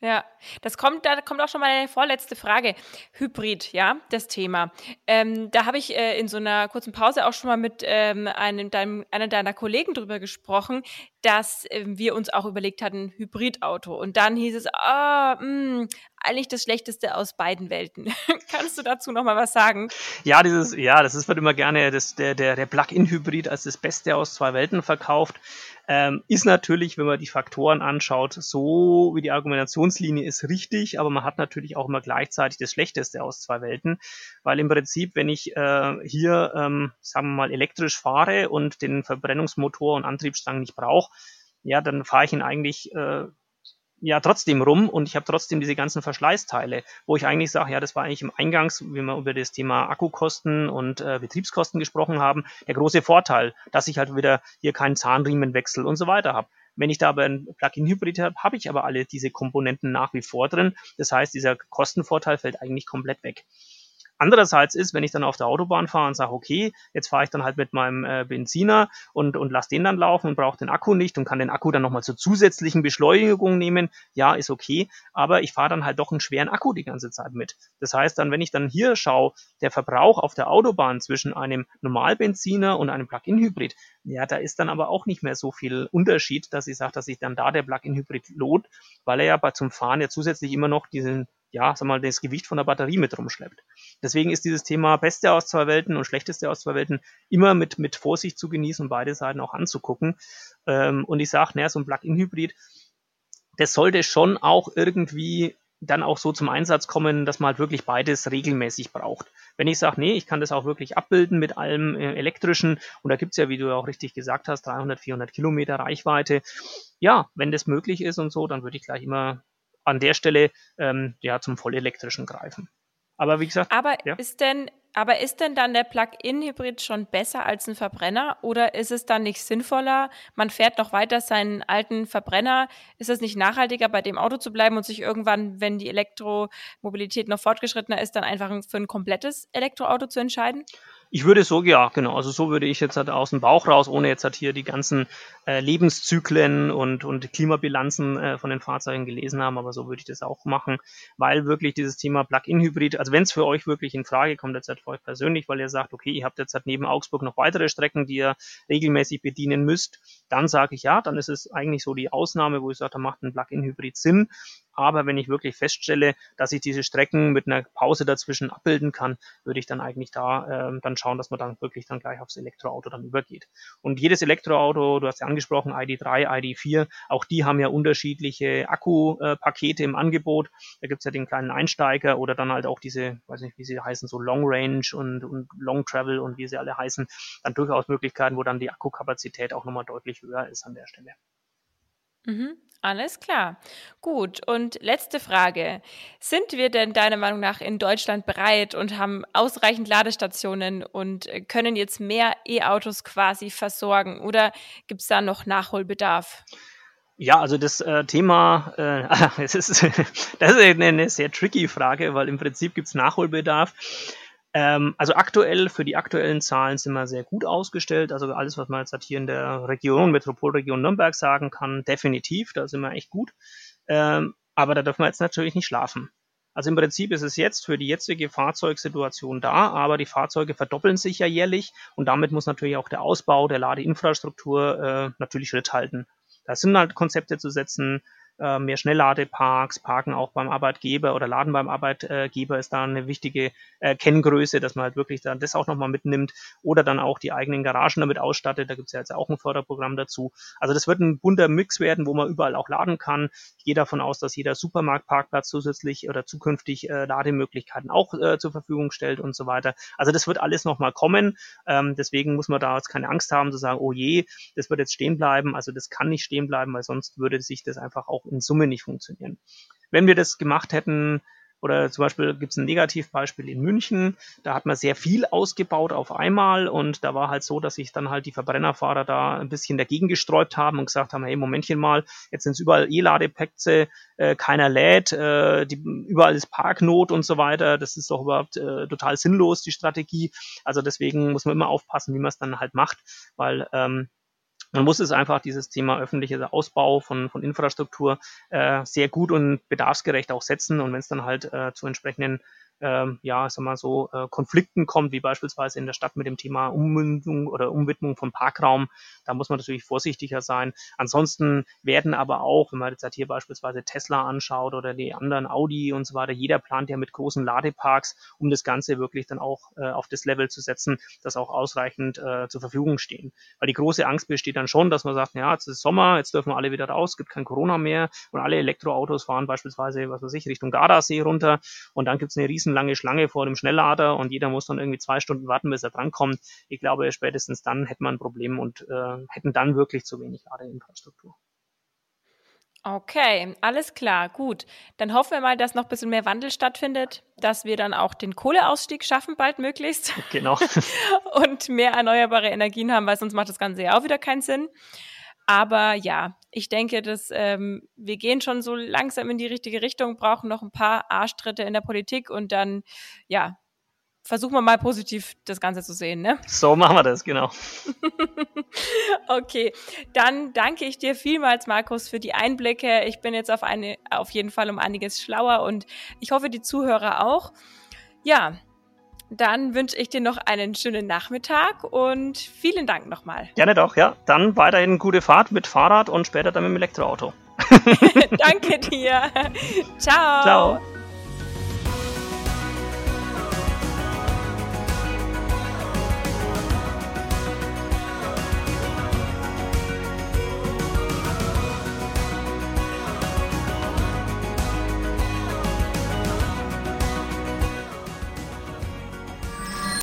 Ja, das kommt, da kommt auch schon mal eine vorletzte Frage. Hybrid, ja, das Thema. Ähm, da habe ich äh, in so einer kurzen Pause auch schon mal mit ähm, einem deinem, einer deiner Kollegen drüber gesprochen, dass äh, wir uns auch überlegt hatten, Hybridauto. Und dann hieß es, ah, mh, hm, eigentlich das Schlechteste aus beiden Welten. Kannst du dazu noch mal was sagen? Ja, dieses, ja, das ist, wird immer gerne das, der, der, der Plug-in-Hybrid als das Beste aus zwei Welten verkauft. Ähm, ist natürlich, wenn man die Faktoren anschaut, so wie die Argumentationslinie ist richtig, aber man hat natürlich auch immer gleichzeitig das Schlechteste aus zwei Welten, weil im Prinzip, wenn ich äh, hier, ähm, sagen wir mal, elektrisch fahre und den Verbrennungsmotor und Antriebsstrang nicht brauche, ja, dann fahre ich ihn eigentlich äh, ja trotzdem rum und ich habe trotzdem diese ganzen Verschleißteile, wo ich eigentlich sage, ja, das war eigentlich im Eingangs, wie wir über das Thema Akkukosten und äh, Betriebskosten gesprochen haben, der große Vorteil, dass ich halt wieder hier keinen Zahnriemenwechsel und so weiter habe. Wenn ich da aber ein Plug-in-Hybrid habe, habe ich aber alle diese Komponenten nach wie vor drin. Das heißt, dieser Kostenvorteil fällt eigentlich komplett weg. Andererseits ist, wenn ich dann auf der Autobahn fahre und sage, okay, jetzt fahre ich dann halt mit meinem äh, Benziner und, und lasse den dann laufen und brauche den Akku nicht und kann den Akku dann nochmal zur zusätzlichen Beschleunigung nehmen, ja, ist okay, aber ich fahre dann halt doch einen schweren Akku die ganze Zeit mit. Das heißt dann, wenn ich dann hier schaue, der Verbrauch auf der Autobahn zwischen einem Normalbenziner und einem Plug-in-Hybrid, ja, da ist dann aber auch nicht mehr so viel Unterschied, dass ich sage, dass sich dann da der Plug-in-Hybrid lohnt, weil er ja bei zum Fahren ja zusätzlich immer noch diesen ja, sag mal, das Gewicht von der Batterie mit rumschleppt. Deswegen ist dieses Thema Beste aus zwei Welten und Schlechteste aus zwei Welten immer mit, mit Vorsicht zu genießen und beide Seiten auch anzugucken. Ähm, und ich sage, naja, so ein Plug-in-Hybrid, das sollte schon auch irgendwie dann auch so zum Einsatz kommen, dass man halt wirklich beides regelmäßig braucht. Wenn ich sage, nee, ich kann das auch wirklich abbilden mit allem äh, elektrischen, und da gibt's ja, wie du auch richtig gesagt hast, 300, 400 Kilometer Reichweite. Ja, wenn das möglich ist und so, dann würde ich gleich immer an der Stelle ähm, ja zum vollelektrischen greifen. Aber wie gesagt. Aber ja. ist denn, aber ist denn dann der Plug-in-Hybrid schon besser als ein Verbrenner oder ist es dann nicht sinnvoller? Man fährt noch weiter seinen alten Verbrenner. Ist es nicht nachhaltiger, bei dem Auto zu bleiben und sich irgendwann, wenn die Elektromobilität noch fortgeschrittener ist, dann einfach für ein komplettes Elektroauto zu entscheiden? Ich würde so, ja, genau. Also so würde ich jetzt halt aus dem Bauch raus, ohne jetzt halt hier die ganzen äh, Lebenszyklen und, und Klimabilanzen äh, von den Fahrzeugen gelesen haben, aber so würde ich das auch machen, weil wirklich dieses Thema Plug-in-Hybrid, also wenn es für euch wirklich in Frage kommt, jetzt halt für euch persönlich, weil ihr sagt, okay, ihr habt jetzt halt neben Augsburg noch weitere Strecken, die ihr regelmäßig bedienen müsst, dann sage ich ja, dann ist es eigentlich so die Ausnahme, wo ich sage, da macht ein Plug-in-Hybrid Sinn. Aber wenn ich wirklich feststelle, dass ich diese Strecken mit einer Pause dazwischen abbilden kann, würde ich dann eigentlich da äh, dann schauen, dass man dann wirklich dann gleich aufs Elektroauto dann übergeht. Und jedes Elektroauto, du hast ja angesprochen, ID3, ID4, auch die haben ja unterschiedliche Akkupakete im Angebot. Da gibt's ja den kleinen Einsteiger oder dann halt auch diese, weiß nicht, wie sie heißen, so Long Range und, und Long Travel und wie sie alle heißen, dann durchaus Möglichkeiten, wo dann die Akkukapazität auch nochmal deutlich höher ist an der Stelle. Mhm. Alles klar. Gut. Und letzte Frage. Sind wir denn deiner Meinung nach in Deutschland bereit und haben ausreichend Ladestationen und können jetzt mehr E-Autos quasi versorgen? Oder gibt es da noch Nachholbedarf? Ja, also das äh, Thema, äh, es ist, das ist eine sehr tricky Frage, weil im Prinzip gibt es Nachholbedarf. Ähm, also aktuell, für die aktuellen Zahlen sind wir sehr gut ausgestellt. Also alles, was man jetzt halt hier in der Region, Metropolregion Nürnberg sagen kann, definitiv, da sind wir echt gut. Ähm, aber da dürfen wir jetzt natürlich nicht schlafen. Also im Prinzip ist es jetzt für die jetzige Fahrzeugsituation da, aber die Fahrzeuge verdoppeln sich ja jährlich und damit muss natürlich auch der Ausbau der Ladeinfrastruktur äh, natürlich Schritt halten. Da sind halt Konzepte zu setzen, äh, mehr Schnellladeparks, Parken auch beim Arbeitgeber oder Laden beim Arbeitgeber ist da eine wichtige äh, Kenngröße, dass man halt wirklich dann das auch nochmal mitnimmt oder dann auch die eigenen Garagen damit ausstattet. Da gibt es ja jetzt auch ein Förderprogramm dazu. Also das wird ein bunter Mix werden, wo man überall auch laden kann. Ich gehe davon aus, dass jeder Supermarktparkplatz zusätzlich oder zukünftig äh, Lademöglichkeiten auch äh, zur Verfügung stellt und so weiter. Also das wird alles nochmal kommen. Ähm, deswegen muss man da jetzt keine Angst haben zu sagen, oh je, das wird jetzt stehen bleiben. Also das kann nicht stehen bleiben, weil sonst würde sich das einfach auch in Summe nicht funktionieren. Wenn wir das gemacht hätten, oder zum Beispiel gibt es ein Negativbeispiel in München, da hat man sehr viel ausgebaut auf einmal und da war halt so, dass sich dann halt die Verbrennerfahrer da ein bisschen dagegen gesträubt haben und gesagt haben, hey, Momentchen mal, jetzt sind es überall E-Ladeplätze, äh, keiner lädt, äh, die, überall ist Parknot und so weiter, das ist doch überhaupt äh, total sinnlos, die Strategie. Also deswegen muss man immer aufpassen, wie man es dann halt macht, weil ähm, Man muss es einfach dieses Thema öffentlicher Ausbau von, von Infrastruktur äh, sehr gut und bedarfsgerecht auch setzen. Und wenn es dann halt äh, zu entsprechenden ähm, ja, sag mal so, äh, Konflikten kommt, wie beispielsweise in der Stadt mit dem Thema Ummündung oder Umwidmung von Parkraum. Da muss man natürlich vorsichtiger sein. Ansonsten werden aber auch, wenn man jetzt halt hier beispielsweise Tesla anschaut oder die anderen Audi und so weiter, jeder plant ja mit großen Ladeparks, um das Ganze wirklich dann auch äh, auf das Level zu setzen, dass auch ausreichend äh, zur Verfügung stehen. Weil die große Angst besteht dann schon, dass man sagt, ja, jetzt ist Sommer, jetzt dürfen wir alle wieder raus, gibt kein Corona mehr und alle Elektroautos fahren beispielsweise, was weiß ich, Richtung Gardasee runter und dann gibt es eine riesen riesenlange Schlange vor dem Schnelllader und jeder muss dann irgendwie zwei Stunden warten, bis er drankommt. Ich glaube, spätestens dann hätten wir ein Problem und äh, hätten dann wirklich zu wenig Ladeinfrastruktur. Okay, alles klar, gut. Dann hoffen wir mal, dass noch ein bisschen mehr Wandel stattfindet, dass wir dann auch den Kohleausstieg schaffen, bald möglichst. Genau. und mehr erneuerbare Energien haben, weil sonst macht das Ganze ja auch wieder keinen Sinn. Aber ja, ich denke, dass ähm, wir gehen schon so langsam in die richtige Richtung, brauchen noch ein paar Arschtritte in der Politik und dann, ja, versuchen wir mal positiv das Ganze zu sehen, ne? So machen wir das, genau. okay, dann danke ich dir vielmals, Markus, für die Einblicke. Ich bin jetzt auf, eine, auf jeden Fall um einiges schlauer und ich hoffe, die Zuhörer auch. Ja, dann wünsche ich dir noch einen schönen Nachmittag und vielen Dank nochmal. Gerne doch, ja. Dann weiterhin gute Fahrt mit Fahrrad und später dann mit dem Elektroauto. Danke dir. Ciao. Ciao.